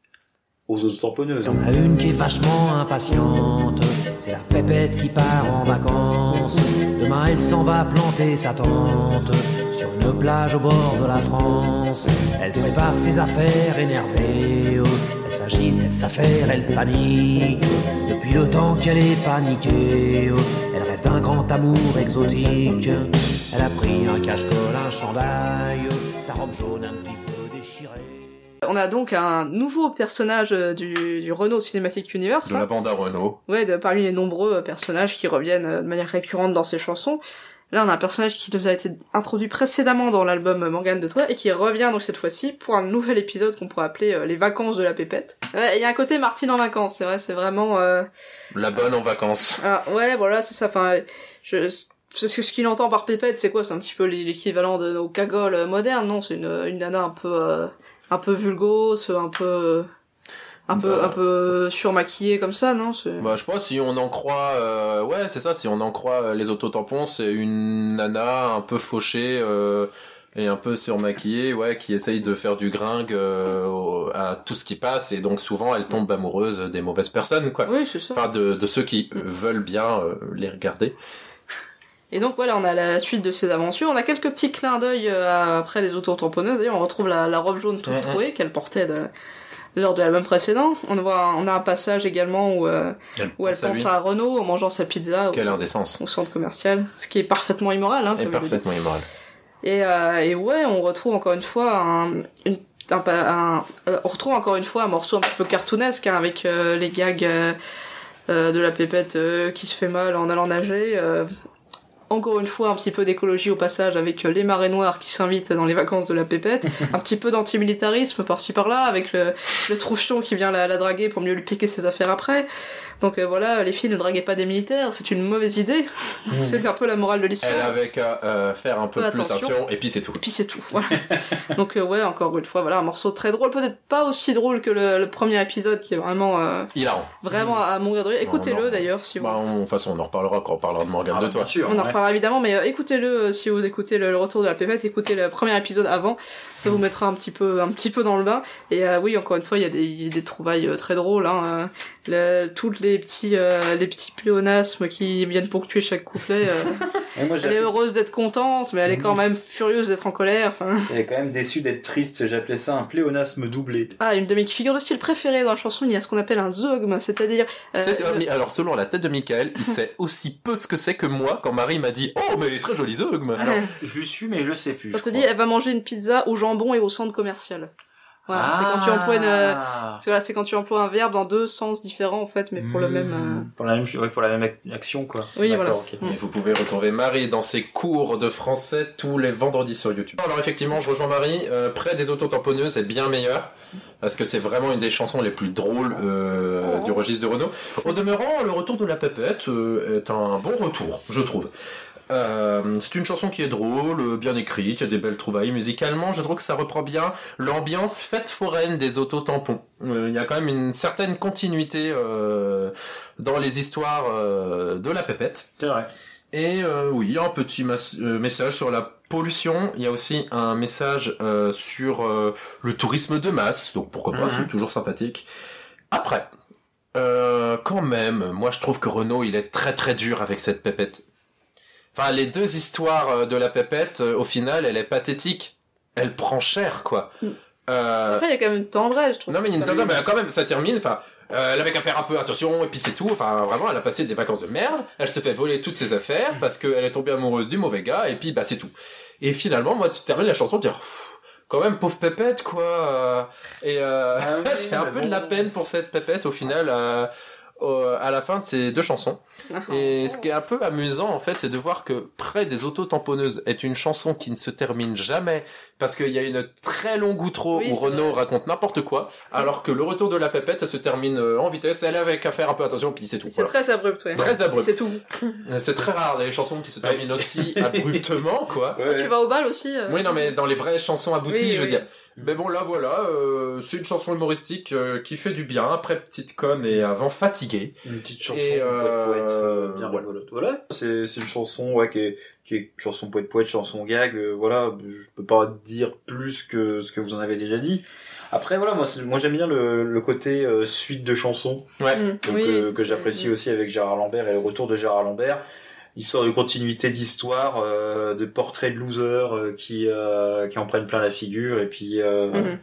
aux autotamponneuses. Il y en a une qui est vachement impatiente, c'est la pépette qui part en vacances. Demain elle s'en va planter sa tente sur une plage au bord de la France. Elle prépare ses affaires énervée, elle s'agite, elle s'affaire, elle panique. Depuis le temps qu'elle est paniquée, elle rêve d'un grand amour exotique. Elle a pris un cache-col, un chandail, sa robe jaune un petit peu déchirée. On a donc un nouveau personnage euh, du, du Renault Cinematic Universe. De la bande à Renault. Ouais, de, parmi les nombreux personnages qui reviennent euh, de manière récurrente dans ses chansons. Là, on a un personnage qui nous a été introduit précédemment dans l'album Morgane de Troyes et qui revient donc cette fois-ci pour un nouvel épisode qu'on pourrait appeler euh, Les vacances de la pépette. Ouais, Il y a un côté Martine en vacances, c'est vrai, c'est vraiment... euh, La bonne en vacances. ah, ouais, voilà, c'est ça. Enfin, je, c'est ce ce qu'il entend par pépette, c'est quoi C'est un petit peu l'équivalent de nos cagoles euh, modernes, non C'est une, une nana un peu, euh, un peu vulgose, un peu, un peu, Bah. un peu surmaquillée comme ça, non Bah, je pense si on en croit, euh, ouais, c'est ça. Si on en croit euh, les autotampons, c'est une nana un peu fauchée euh, et un peu surmaquillée, ouais, qui essaye de faire du gringue euh, à tout ce qui passe et donc souvent elle tombe amoureuse des mauvaises personnes, quoi. Oui, c'est ça. Enfin, de, de ceux qui veulent bien les regarder. Et donc voilà, on a la suite de ces aventures. On a quelques petits clins d'œil après les autotamponneuses. D'ailleurs, on retrouve la, la robe jaune toute Mhm. trouée qu'elle portait de- lors de l'album précédent. On voit, on a un passage également où, euh, où elle pense à Renault en mangeant sa pizza au, Quelle indécence. au centre commercial, ce qui est parfaitement immoral. Hein, Et comme parfaitement immoral. Et, euh, et ouais, on retrouve encore une fois un, une, un, euh, on retrouve encore une fois un morceau un petit peu cartoonesque hein, avec euh, les gags euh, de la pépette euh, qui se fait mal en allant nager. euh, encore une fois un petit peu d'écologie au passage avec euh, les marées noires qui s'invitent dans les vacances de la pépette. un petit peu d'antimilitarisme par-ci par-là avec le, le troufion qui vient la, la draguer pour mieux lui piquer ses affaires après. Donc euh, voilà, les filles ne draguaient pas des militaires, c'est une mauvaise idée. c'est un peu la morale de l'histoire. Elle avait qu'à euh, faire un peu plus attention. attention et puis c'est tout. Et puis c'est tout. Voilà. Donc euh, ouais, encore une fois, voilà, un morceau très drôle, peut-être pas aussi drôle que le, le premier épisode qui est vraiment euh, Hilarant. vraiment à, à mourir de rire. Écoutez-le d'ailleurs si vous. Bah, on- de toute façon, on en reparlera quand on parlera de Morgane Ah, de toi. bien sûr. on en ouais. reparlera évidemment, mais euh, écoutez-le euh, si vous écoutez le, le retour de la pépette, écoutez le premier épisode avant, ça vous mettra un petit peu, un petit peu dans le bain. Et euh, oui, encore une fois, il y a des, il y a des trouvailles euh, très drôles. Hein, euh, le- toutes les petits, euh, les petits pléonasmes qui viennent ponctuer chaque couplet. euh, Et moi, j'ai elle est heureuse d'être contente, mais elle est quand même furieuse d'être en colère. Elle est quand même déçue d'être triste. J'appelais ça un pléonasme doublé. Ah, une de mes figures de style préférées dans la chanson, il y a ce qu'on appelle un zogme, c'est-à-dire... euh, alors selon la tête de Michael, il sait aussi peu ce que c'est que moi quand Marie m'a dit Oh mais elle est très jolie Zogme Alors, je le suis, mais je le sais plus. On je te dit, elle va manger une pizza au jambon et au centre commercial. Voilà, c'est quand tu emploies une... euh, Ah. c'est- Voilà, c'est quand tu emploies un verbe dans deux sens différents, en fait, mais pour le même... euh, Pour la même, ouais, pour la même ac- action, quoi. Oui, D'accord, voilà. Et vous pouvez retrouver Marie dans ses cours de français tous les vendredis sur YouTube. Alors effectivement, je rejoins Marie. euh, près des autotamponneuses est bien meilleur parce que c'est vraiment une des chansons les plus drôles euh, du registre de Renault. Au demeurant, le retour de la pépette euh, est un bon retour, je trouve. Euh, c'est une chanson qui est drôle, euh, bien écrite, il y a des belles trouvailles musicalement. Je trouve que ça reprend bien l'ambiance fête foraine des autotampons. Euh, Il y a quand même une certaine continuité euh, dans les histoires euh, de la pépette. C'est vrai. Et euh, oui, il y a un petit euh, message sur la pollution. Il y a aussi un message euh, sur euh, le tourisme de masse. Donc pourquoi pas, Mhm. c'est toujours sympathique. Après, euh, quand même, moi je trouve que Renault, il est très très dur avec cette pépette. Enfin, les deux histoires euh, de la pépette, euh, au final, elle est pathétique. Elle prend cher, quoi. Euh, Après, il y a quand même une tendresse, je trouve. non mais Nintendo, mais quand même, ça termine. Enfin, euh, elle avait qu'à faire un peu attention et puis c'est tout. Enfin, vraiment, elle a passé des vacances de merde. Elle se fait voler toutes ses affaires parce qu'elle est tombée amoureuse du mauvais gars et puis bah c'est tout. Et finalement, moi, tu termines la chanson, tu dis, Pff, quand même pauvre pépette quoi. Et euh, Ah oui, j'ai un mais peu bon. de la peine pour cette pépette au final. euh, à la fin de ces deux chansons. Et ce qui est un peu amusant, en fait, c'est de voir que Près des auto-tamponneuses est une chanson qui ne se termine jamais parce qu'il y a une très longue outro Oui, où Renaud raconte n'importe quoi, alors que le retour de la pépette, ça se termine euh, en vitesse, elle avait qu'à faire un peu attention, puis c'est tout. C'est voilà. très abrupt, ouais. Très abrupt. C'est tout. C'est très rare les chansons qui se terminent aussi abruptement, quoi. Tu vas au bal aussi euh, Oui, non, mais dans les vraies chansons abouties, Oui, je veux oui. dire. Mais bon, là, voilà, euh, c'est une chanson humoristique euh, qui fait du bien, après petite com et avant fatigué. Une petite chanson Et, euh, poète-poète euh, bien. Voilà, c'est c'est une chanson ouais, qui, est, qui est chanson poète-poète, chanson gag. euh, voilà, je peux pas dire plus que ce que vous en avez déjà dit. Après voilà, moi, moi j'aime bien le, le côté euh, suite de chansons Ouais. Mm. donc, Oui, euh, que j'apprécie aussi avec Gérard Lambert et le retour de Gérard Lambert. Histoire de continuité d'histoire, euh, de portraits de losers euh, qui euh, qui en prennent plein la figure et puis euh, Mhm.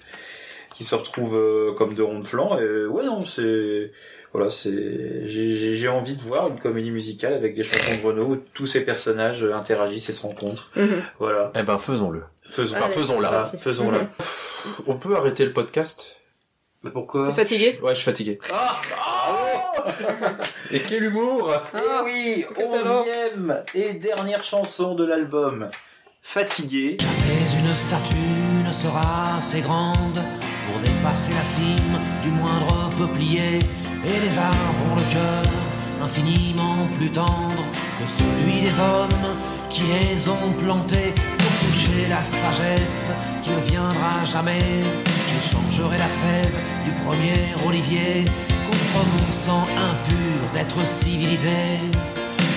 qui se retrouvent euh, comme de ronds de flanc. Et ouais non, c'est voilà, c'est j'ai envie de voir une comédie musicale avec des chansons de Renault où tous ces personnages euh, interagissent et se rencontrent. Mhm. Voilà, Eh ben, faisons-le. faisons Enfin, faisons-la. faisons-la. Mhm. On peut arrêter le podcast? Mais pourquoi? T'es fatigué? Ouais, je suis fatigué. Ah, Et quel humour Eh oui, onzième et dernière chanson de l'album. Fatigué. Mais une statue ne sera assez grande pour dépasser la cime du moindre peuplier. Et les arbres ont le cœur infiniment plus tendre que celui des hommes qui les ont plantés pour toucher la sagesse qui ne viendra jamais. J'échangerai la sève du premier olivier contre mon sang impur d'être civilisé.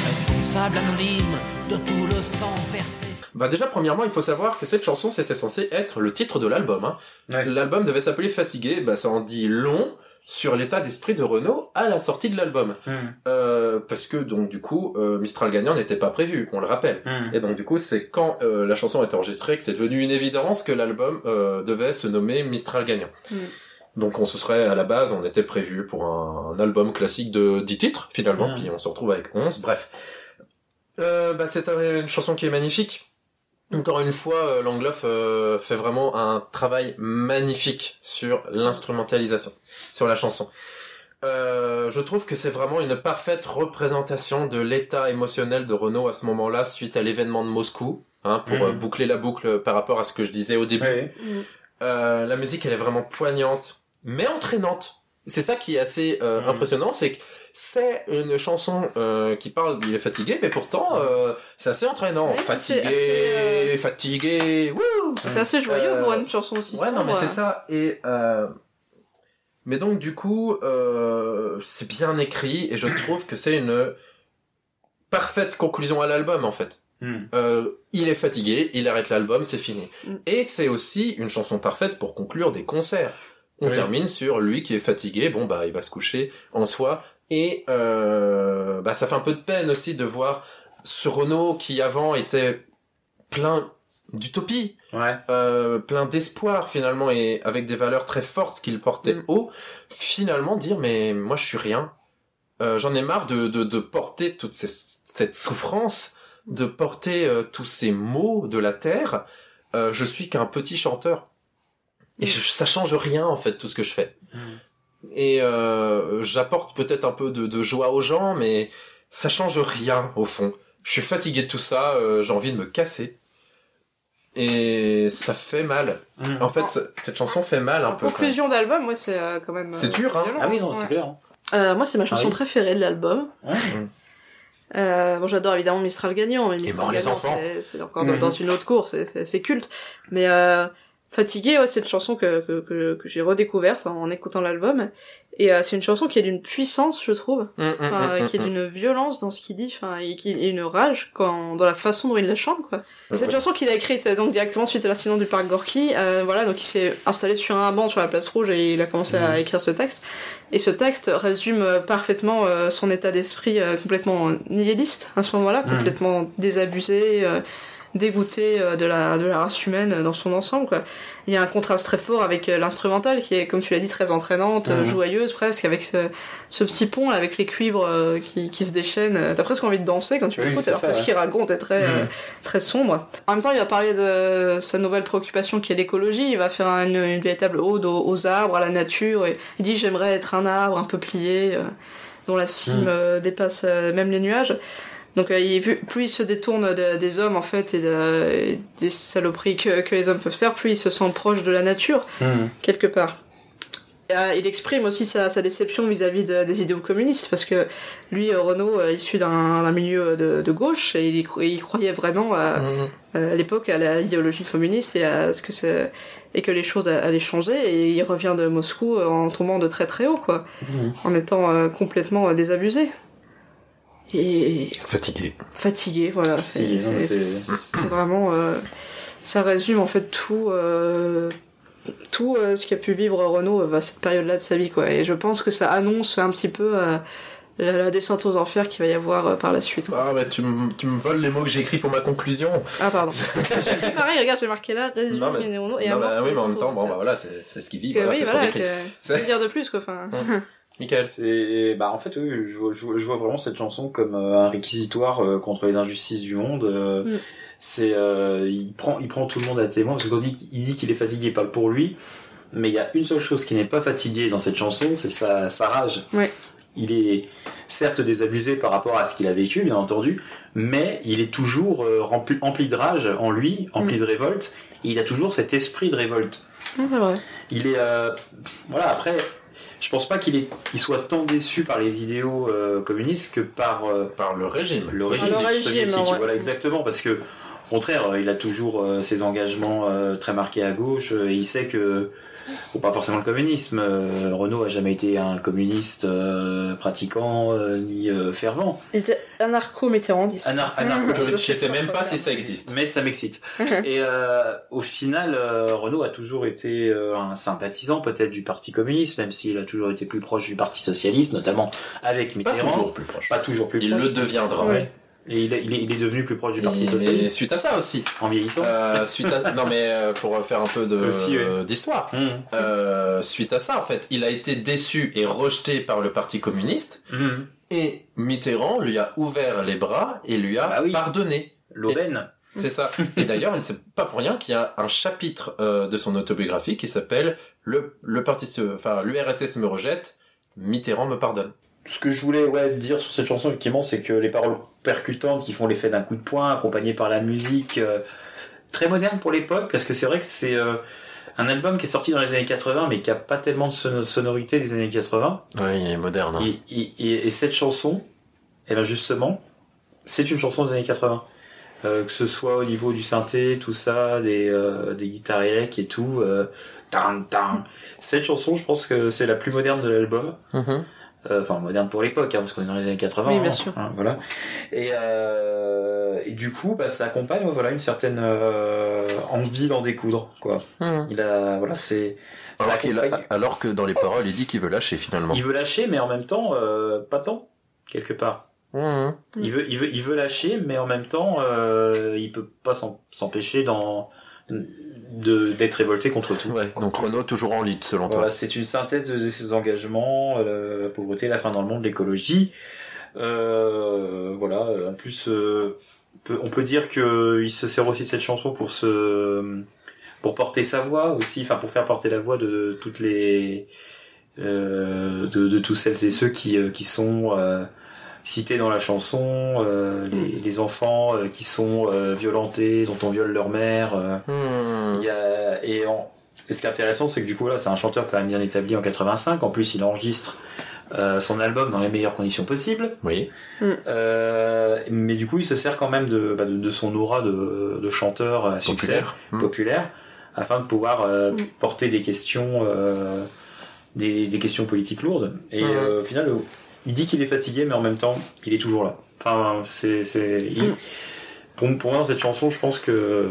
Responsable anonyme de tout le sang versé. Bah déjà, premièrement, il faut savoir que cette chanson, c'était censé être le titre de l'album. Hein. Ouais. L'album devait s'appeler Fatigué, bah ça en dit long sur l'état d'esprit de Renault à la sortie de l'album. Hmm. Euh, parce que donc du coup, euh, Mistral gagnant n'était pas prévu, on le rappelle. Hmm. Et donc du coup, c'est quand euh, la chanson a été enregistrée que c'est devenu une évidence que l'album euh, devait se nommer Mistral gagnant. Mm. Donc on se serait à la base, on était prévu pour un, un album classique de 10 titres finalement, Mm. puis on se retrouve avec 11, bref. Euh, bah, c'est un- une chanson qui est magnifique. Encore une fois, euh, Langloff euh, fait vraiment un travail magnifique sur l'instrumentalisation, sur la chanson. Euh, je trouve que c'est vraiment une parfaite représentation de l'état émotionnel de Renault à ce moment-là suite à l'événement de Moscou, hein, pour euh, boucler la boucle par rapport à ce que je disais au début. Ouais. Euh, la musique, elle est vraiment poignante, mais entraînante. C'est ça qui est assez euh, Mhm. impressionnant, c'est que c'est une chanson euh, qui parle qu'il est fatigué, mais pourtant euh, c'est assez entraînant. Ouais, fatigué, assez, euh, fatigué, wouh C'est assez joyeux Euh, pour une chanson aussi Ouais, non, mais c'est ça. Et euh... mais donc du coup, euh, c'est bien écrit et je trouve que c'est une parfaite conclusion à l'album en fait. Hmm. Euh, il est fatigué, il arrête l'album, c'est fini. Mm. Et c'est aussi une chanson parfaite pour conclure des concerts. On Oui. termine sur lui qui est fatigué, bon bah il va se coucher en soi. Et euh, bah ça fait un peu de peine aussi de voir ce Renault qui avant était plein d'utopie, Ouais. euh, plein d'espoir finalement et avec des valeurs très fortes qu'il portait Mm. haut, finalement dire mais moi je suis rien. Euh, J'en ai marre de, de, de porter toute ces- cette souffrance, de porter euh, tous ces maux de la terre. Je suis qu'un petit chanteur. Et je- ça change rien en fait tout ce que je fais. Mm. Et euh, j'apporte peut-être un peu de, de joie aux gens, mais ça change rien au fond. Je suis fatigué de tout ça, euh, j'ai envie de me casser. Et ça fait mal. Hmm. En fait, ce- cette chanson fait mal un En peu. conclusion d'album, moi c'est euh, quand même. C'est euh, dur, hein. violent, Ah oui, non, c'est Ouais. clair. hein. Euh, moi c'est ma chanson Ah oui. préférée de l'album. Euh, bon, j'adore évidemment Mistral gagnant, mais Mistral les gagnant, enfants. c'est- encore dans, dans une autre course, c'est- culte. Mais euh, Fatigué, ouais, c'est une chanson que, que, que, que j'ai redécouverte en écoutant l'album. Et euh, c'est une chanson qui est d'une puissance, je trouve, Mm, mm, Enfin, mm, qui est mm, d'une violence dans ce qu'il dit, enfin, et qui et une rage quand, dans la façon dont il la chante, quoi. C'est une chanson qu'il a écrite euh, donc directement suite à l'accident du parc Gorky. Euh, voilà, donc il s'est installé sur un banc sur la place rouge et il a commencé à écrire ce texte. Et ce texte résume euh, parfaitement euh, son état d'esprit euh, complètement nihiliste à ce moment-là, complètement désabusé, euh, dégoûté euh, de la de la race humaine euh, dans son ensemble, quoi. Il y a un contraste très fort avec euh, l'instrumental qui est, comme tu l'as dit, très entraînante, Mhm. joyeuse presque, avec ce, ce petit pont là, avec les cuivres qui, qui se déchaînent. T'as presque envie de danser quand tu l'écoutes, alors ça, que ce ouais. qu'il raconte est très, Mhm. très sombre. En même temps, il va parler de sa nouvelle préoccupation qui est l'écologie. Il va faire une, une véritable ode aux, aux arbres, à la nature. Et il dit j'aimerais être un arbre un peu plié, dont la cime Mhm. dépasse même les nuages. Donc euh, il, plus il se détourne de- des hommes en fait et, de- et des saloperies que, que les hommes peuvent faire, plus il se sent proche de la nature Mhm. quelque part. Et, euh, il exprime aussi sa, sa déception vis-à-vis de- des idéaux communistes parce que lui, euh, Renaud, euh, issu d'un milieu de, gauche, et il, croyait vraiment à, mm. à l'époque à l'idéologie communiste et à ce que c'est et que les choses allaient changer et il revient de Moscou en tombant de très très haut quoi, Mhm. en étant complètement désabusé et Fatigué. fatigué voilà c'est non, vraiment euh, ça résume en fait tout euh, tout euh, ce qu'a pu vivre Renaud euh, à cette période-là de sa vie quoi et je pense que ça annonce un petit peu euh, la, la descente aux enfers qu'il va y avoir euh, par la suite quoi. Ah bah tu me tu me voles les mots que j'ai écrits pour ma conclusion. ah pardon j'ai écrit pareil regarde j'ai marqué là résumé Non, mais- Renaud et non, à bah oui, mais en même temps, bon bah voilà, c'est c'est ce qu'il vit, Que voilà, oui c'est ce voilà qu'on écrit. que que dire de plus quoi enfin Michael. C'est bah en fait oui, je, vois, je vois- je vois vraiment cette chanson comme euh, un réquisitoire euh, contre les injustices du monde. euh, Mm. C'est il prend il prend tout le monde à témoin parce il dit, il dit qu'il est fatigué, il parle pour lui. Mais il y a une seule chose qui n'est pas fatigué dans cette chanson, c'est sa, sa rage. Ouais. Il est certes désabusé par rapport à ce qu'il a vécu, bien entendu, mais il est toujours rempli, empli de rage en lui, empli Mm. de révolte. Et il a toujours cet esprit de révolte. Ouais, c'est vrai Il est voilà après je pense pas qu'il il soit tant déçu par les idéaux euh, communistes que par euh, Par le régime. le soviétique. régime le régime, soviétique ouais. voilà exactement parce que au contraire euh, il a toujours euh, ses engagements euh, très marqués à gauche et il sait que ou pas forcément le communisme euh, Renault a jamais été un communiste euh, pratiquant euh, ni euh, fervent il était anarcho-mitterrandiste Anar- anarcho- Je ne sais même pas si ça existe. mais ça m'excite. Et euh, au final, euh, Renault a toujours été euh, un sympathisant peut-être du Parti communiste, même s'il a toujours été plus proche du Parti socialiste, notamment avec Pas Mitterrand. toujours plus proche. Pas toujours plus Il proche. le deviendra. Ouais. Et il est, il, est, il est devenu plus proche du Parti Et- socialiste suite à ça aussi. en vieillissant. Euh, suite à... non mais euh, pour faire un peu ouais. d'histoire. Mmh. Euh, suite à ça, en fait, il a été déçu et rejeté par le Parti communiste. Mmh. Et Mitterrand lui a ouvert les bras et lui a Bah oui. pardonné. L'aubaine. C'est ça. Et d'ailleurs, c'est pas pour rien qu'il y a un chapitre de son autobiographie qui s'appelle le le parti, enfin l'URSS me rejette, Mitterrand me pardonne. Ce que je voulais ouais, dire sur cette chanson, effectivement, c'est que les paroles percutantes qui font l'effet d'un coup de poing, accompagnées par la musique, euh, très moderne pour l'époque, parce que c'est vrai que c'est euh, un album qui est sorti dans les années 80, mais qui a pas tellement de son- sonorité des années 80. Oui, il est moderne. hein. Et, et- et- et cette chanson, eh ben justement, c'est une chanson des années 80. Euh, que ce soit au niveau du synthé, tout ça, des, des guitares électriques et tout. Tan, tan. Cette chanson, je pense que c'est la plus moderne de l'album. Mhm. Euh, enfin moderne pour l'époque hein, parce qu'on est dans les années 80 Oui, bien hein, sûr. hein, voilà et, euh, et du coup bah, ça accompagne voilà une certaine euh, envie d'en découdre quoi Mhm. il a voilà c'est Alors, alors que dans les paroles, il dit qu'il veut lâcher finalement. il veut lâcher mais en même temps euh, pas tant quelque part Mhm. il veut il veut il veut lâcher mais en même temps euh, il peut pas s'en- s'empêcher dans d'être révolté contre tout Ouais, donc Renault toujours en lead selon Voilà, toi. c'est une synthèse de, de ses engagements, euh, la pauvreté, la fin dans le monde, l'écologie. Euh, voilà, en plus, euh, on peut dire que il se sert aussi de cette chanson pour se, pour porter sa voix aussi, enfin pour faire porter la voix de toutes les, euh, de, de tous celles et ceux qui, qui sont cités dans la chanson, euh, les, les enfants euh, qui sont euh, violentés, dont on viole leur mère. y a, et, en- et ce qui est intéressant, c'est que du coup, là, c'est un chanteur quand même bien établi en 85. En plus, il enregistre euh, son album dans les meilleures conditions possibles. Oui. Euh, mais du coup, il se sert quand même de, bah, de, de son aura de, de chanteur à succès Populaire. Populaire, afin de pouvoir euh, porter des questions, euh, des, des questions politiques lourdes. Et au final, il dit qu'il est fatigué, mais en même temps, il est toujours là. Enfin, c'est, c'est, il- pour, pour moi, dans cette chanson, je pense que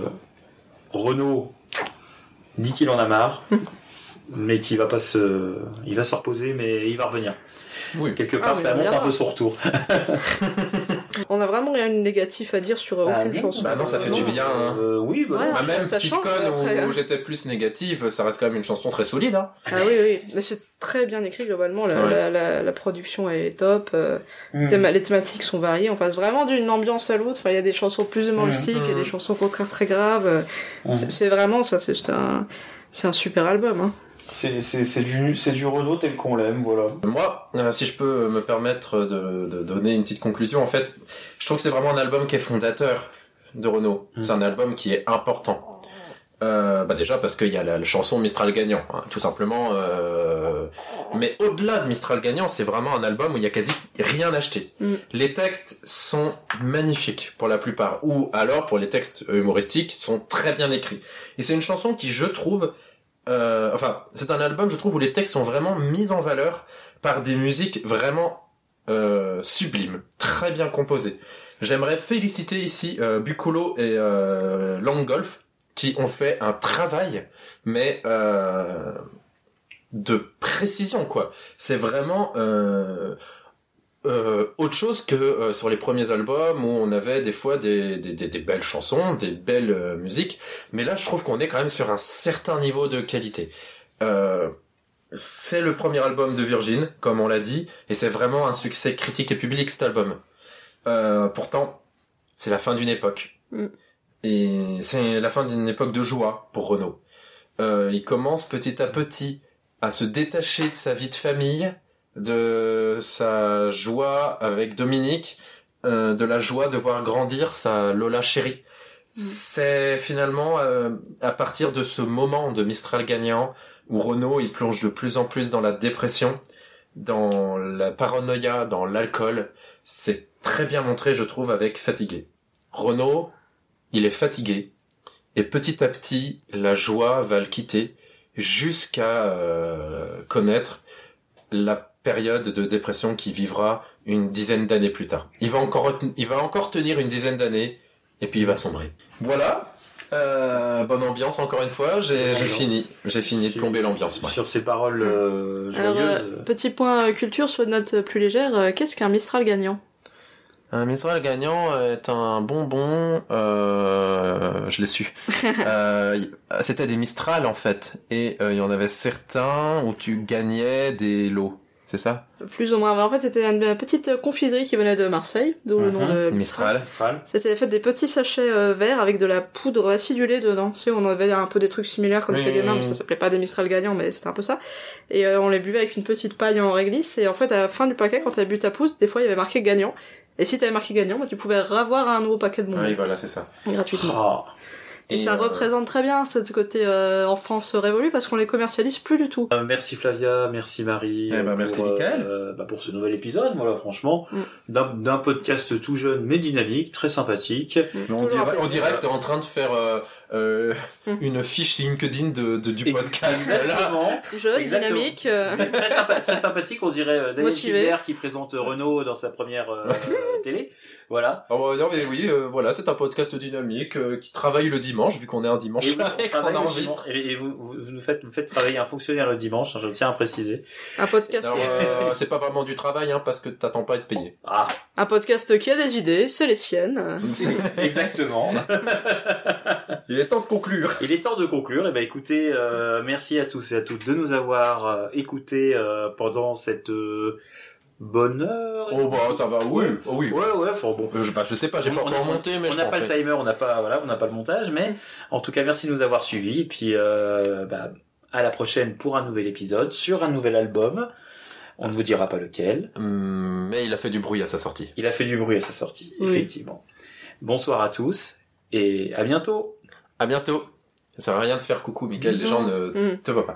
Renaud dit qu'il en a marre, mais qu'il va pas se, il va se reposer, mais il va revenir. Oui. Quelque Ah, part, ça on annonce un peu son retour. On a vraiment rien de négatif à dire sur euh, Bah aucune chanson. Bah non, ça fait du bien. Hein. Euh, oui, bah, Ouais, Bah, ça- même ça Petite change, Conne après, où, hein. j'étais plus négative, ça reste quand même une chanson très solide. Hein. Ah oui, oui, mais c'est très bien écrit globalement. La, Ouais. la, la, la production est top. euh, Mm. théma- les thématiques sont variées. On passe vraiment d'une ambiance à l'autre. Enfin, il y a des chansons plus y a Mm. des chansons au contraire très graves. euh, Mm. C'est vraiment ça. C'est c'est un, c'est un super album. Hein. C'est, c'est, c'est du, c'est du Renault tel qu'on l'aime, voilà. Moi, euh, si je peux me permettre de, de donner une petite conclusion, en fait, je trouve que c'est vraiment un album qui est fondateur de Renault. Mm. C'est un album qui est important. Euh, bah déjà parce qu'il y a la, la chanson Mistral gagnant, hein, tout simplement. euh, Mais au-delà de Mistral gagnant, c'est vraiment un album où il y a quasi rien acheté. Mm. Les textes sont magnifiques pour la plupart, ou alors pour les textes humoristiques sont très bien écrits. Et c'est une chanson qui, je trouve, euh, enfin, c'est un album, je trouve, où les textes sont vraiment mis en valeur par des musiques vraiment euh, sublimes, très bien composées. J'aimerais féliciter ici euh, Bucolo et euh, Langolf qui ont fait un travail, mais euh, de précision quoi. C'est vraiment euh, autre chose que euh, sur les premiers albums où on avait des fois des, des, des- des belles chansons, des belles euh, musiques, mais là je trouve qu'on est quand même sur un certain niveau de qualité. Euh, c'est le premier album de Virgin, comme on l'a dit, et c'est vraiment un succès critique et public cet album. Euh, pourtant, c'est la fin d'une époque. Mm. Et c'est la fin d'une époque de joie pour Renaud. Euh, il commence petit à petit à se détacher de sa vie de famille, de sa joie avec Dominique, euh, de la joie de voir grandir sa Lola chérie. C'est finalement euh, à partir de ce moment de Mistral gagnant où Renaud il plonge de plus en plus dans la dépression, dans la paranoïa, dans l'alcool. C'est très bien montré, je trouve, avec Fatigué. Renaud, il est fatigué, et petit à petit, la joie va le quitter jusqu'à euh, connaître la période de dépression qu'il vivra une dizaine d'années plus tard. Il va encore, il va encore tenir une dizaine d'années, et puis il va sombrer. Voilà. Euh, bonne ambiance encore une fois. J'ai fini. J'ai fini de plomber l'ambiance. Sur ces paroles euh, Alors, joyeuses. euh, petit point euh, culture sur une note plus légère. euh, Qu'est-ce qu'un Mistral gagnant? Un Mistral gagnant est un bonbon. Euh, je l'ai su. Euh, C'était des Mistral en fait, et euh, il y en avait certains où tu gagnais des lots. C'est ça? Plus ou moins. En fait, c'était une petite confiserie qui venait de Marseille, d'où le nom Mhm. de Mistral. Mistral. C'était fait des petits sachets euh, verts avec de la poudre acidulée dedans. Tu sais, on avait un peu des trucs similaires quand on mains, oui. mais ça s'appelait pas des Mistral gagnants, mais c'était un peu ça. Et euh, on les buvait avec une petite paille en réglisse, et en fait, à la fin du paquet, quand t'avais bu ta pousse, des fois, il y avait marqué gagnant. Et si t'avais marqué gagnant, bah, tu pouvais ravoir un nouveau paquet de bonbons. Oui, voilà, c'est ça. Gratuitement. Ah. Et, ça euh, représente très bien ce côté euh, enfance révolue parce qu'on les commercialise plus du tout. Euh, merci Flavia, merci Marie. Eh ben, merci, euh, Mickaël. euh, bah, pour ce nouvel épisode, voilà, franchement, Mm. d'un podcast tout jeune mais dynamique, très sympathique. Mais on, dirait, on dirait que t'es en train de faire euh, euh, une fiche LinkedIn de, de- du podcast. Là. Exactement. Jeune, Exactement. dynamique. euh, très, sympa- très sympathique, on dirait euh, Daniel Motivé. Gilbert qui présente Renault dans sa première euh, télé. Voilà. Ah bah, non, mais oui, euh, voilà, c'est un podcast dynamique euh, qui travaille le dimanche, vu qu'on est un dimanche Et on travaille enregistre. Et, et vous, vous, vous nous faites, vous faites travailler un fonctionnaire le dimanche, hein, je tiens à préciser. Un podcast, Alors, euh, c'est pas vraiment du travail, hein, parce que t'attends pas à être payé. Ah, un podcast qui a des idées, c'est les siennes. exactement. Il est temps de conclure. Il est temps de conclure. Et ben écoutez, euh, merci à tous et à toutes de nous avoir euh, écoutés euh, pendant cette bonne heure. Oh bah ça va, oui, oh, oui. Ouais, ouais, enfin bon. Euh, je, bah, je sais pas, j'ai pas On- encore on- monté, mais on je n'a pas le timer, on n'a pas, voilà, on n'a pas le montage, mais en tout cas, merci de nous avoir suivis. Et puis, euh, bah, à la prochaine pour un nouvel épisode sur un nouvel album. On ne vous dira pas lequel. Hum, mais il a fait du bruit à sa sortie. Il a fait du bruit à sa sortie, Oui. effectivement. Bonsoir à tous et à bientôt. À bientôt. Ça sert à rien de faire coucou, Mickaël, les gens ne Mm. te voient pas.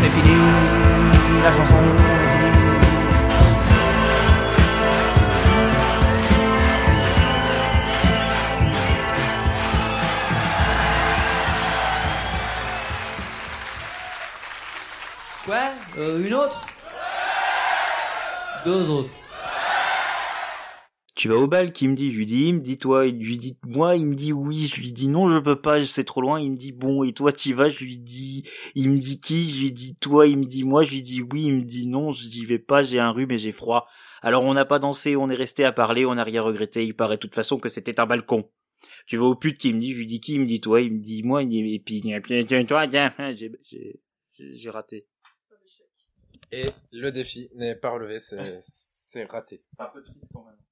C'est fini. la chanson Euh, Une autre Deux autres. Tu vas au bal, qui me dit, je lui dis, il me dit toi, il lui dit moi, il me dit oui, je lui dis non, je peux pas, c'est trop loin, il me dit bon, et toi t'y vas, je lui dis, il me dit qui, je lui dis toi, il me dit moi, je lui dis oui, il me dit non, je dis vais pas, j'ai un rhume et j'ai froid. Alors on n'a pas dansé, on est resté à parler, on n'a rien regretté, il paraît de toute façon que c'était un balcon. Tu vas au pute qui me dit, je lui dis qui, il me dit toi, il me dit moi, et puis, toi, tiens, j'ai, j'ai, j'ai raté. Et le défi n'est pas relevé, c'est raté. C'est.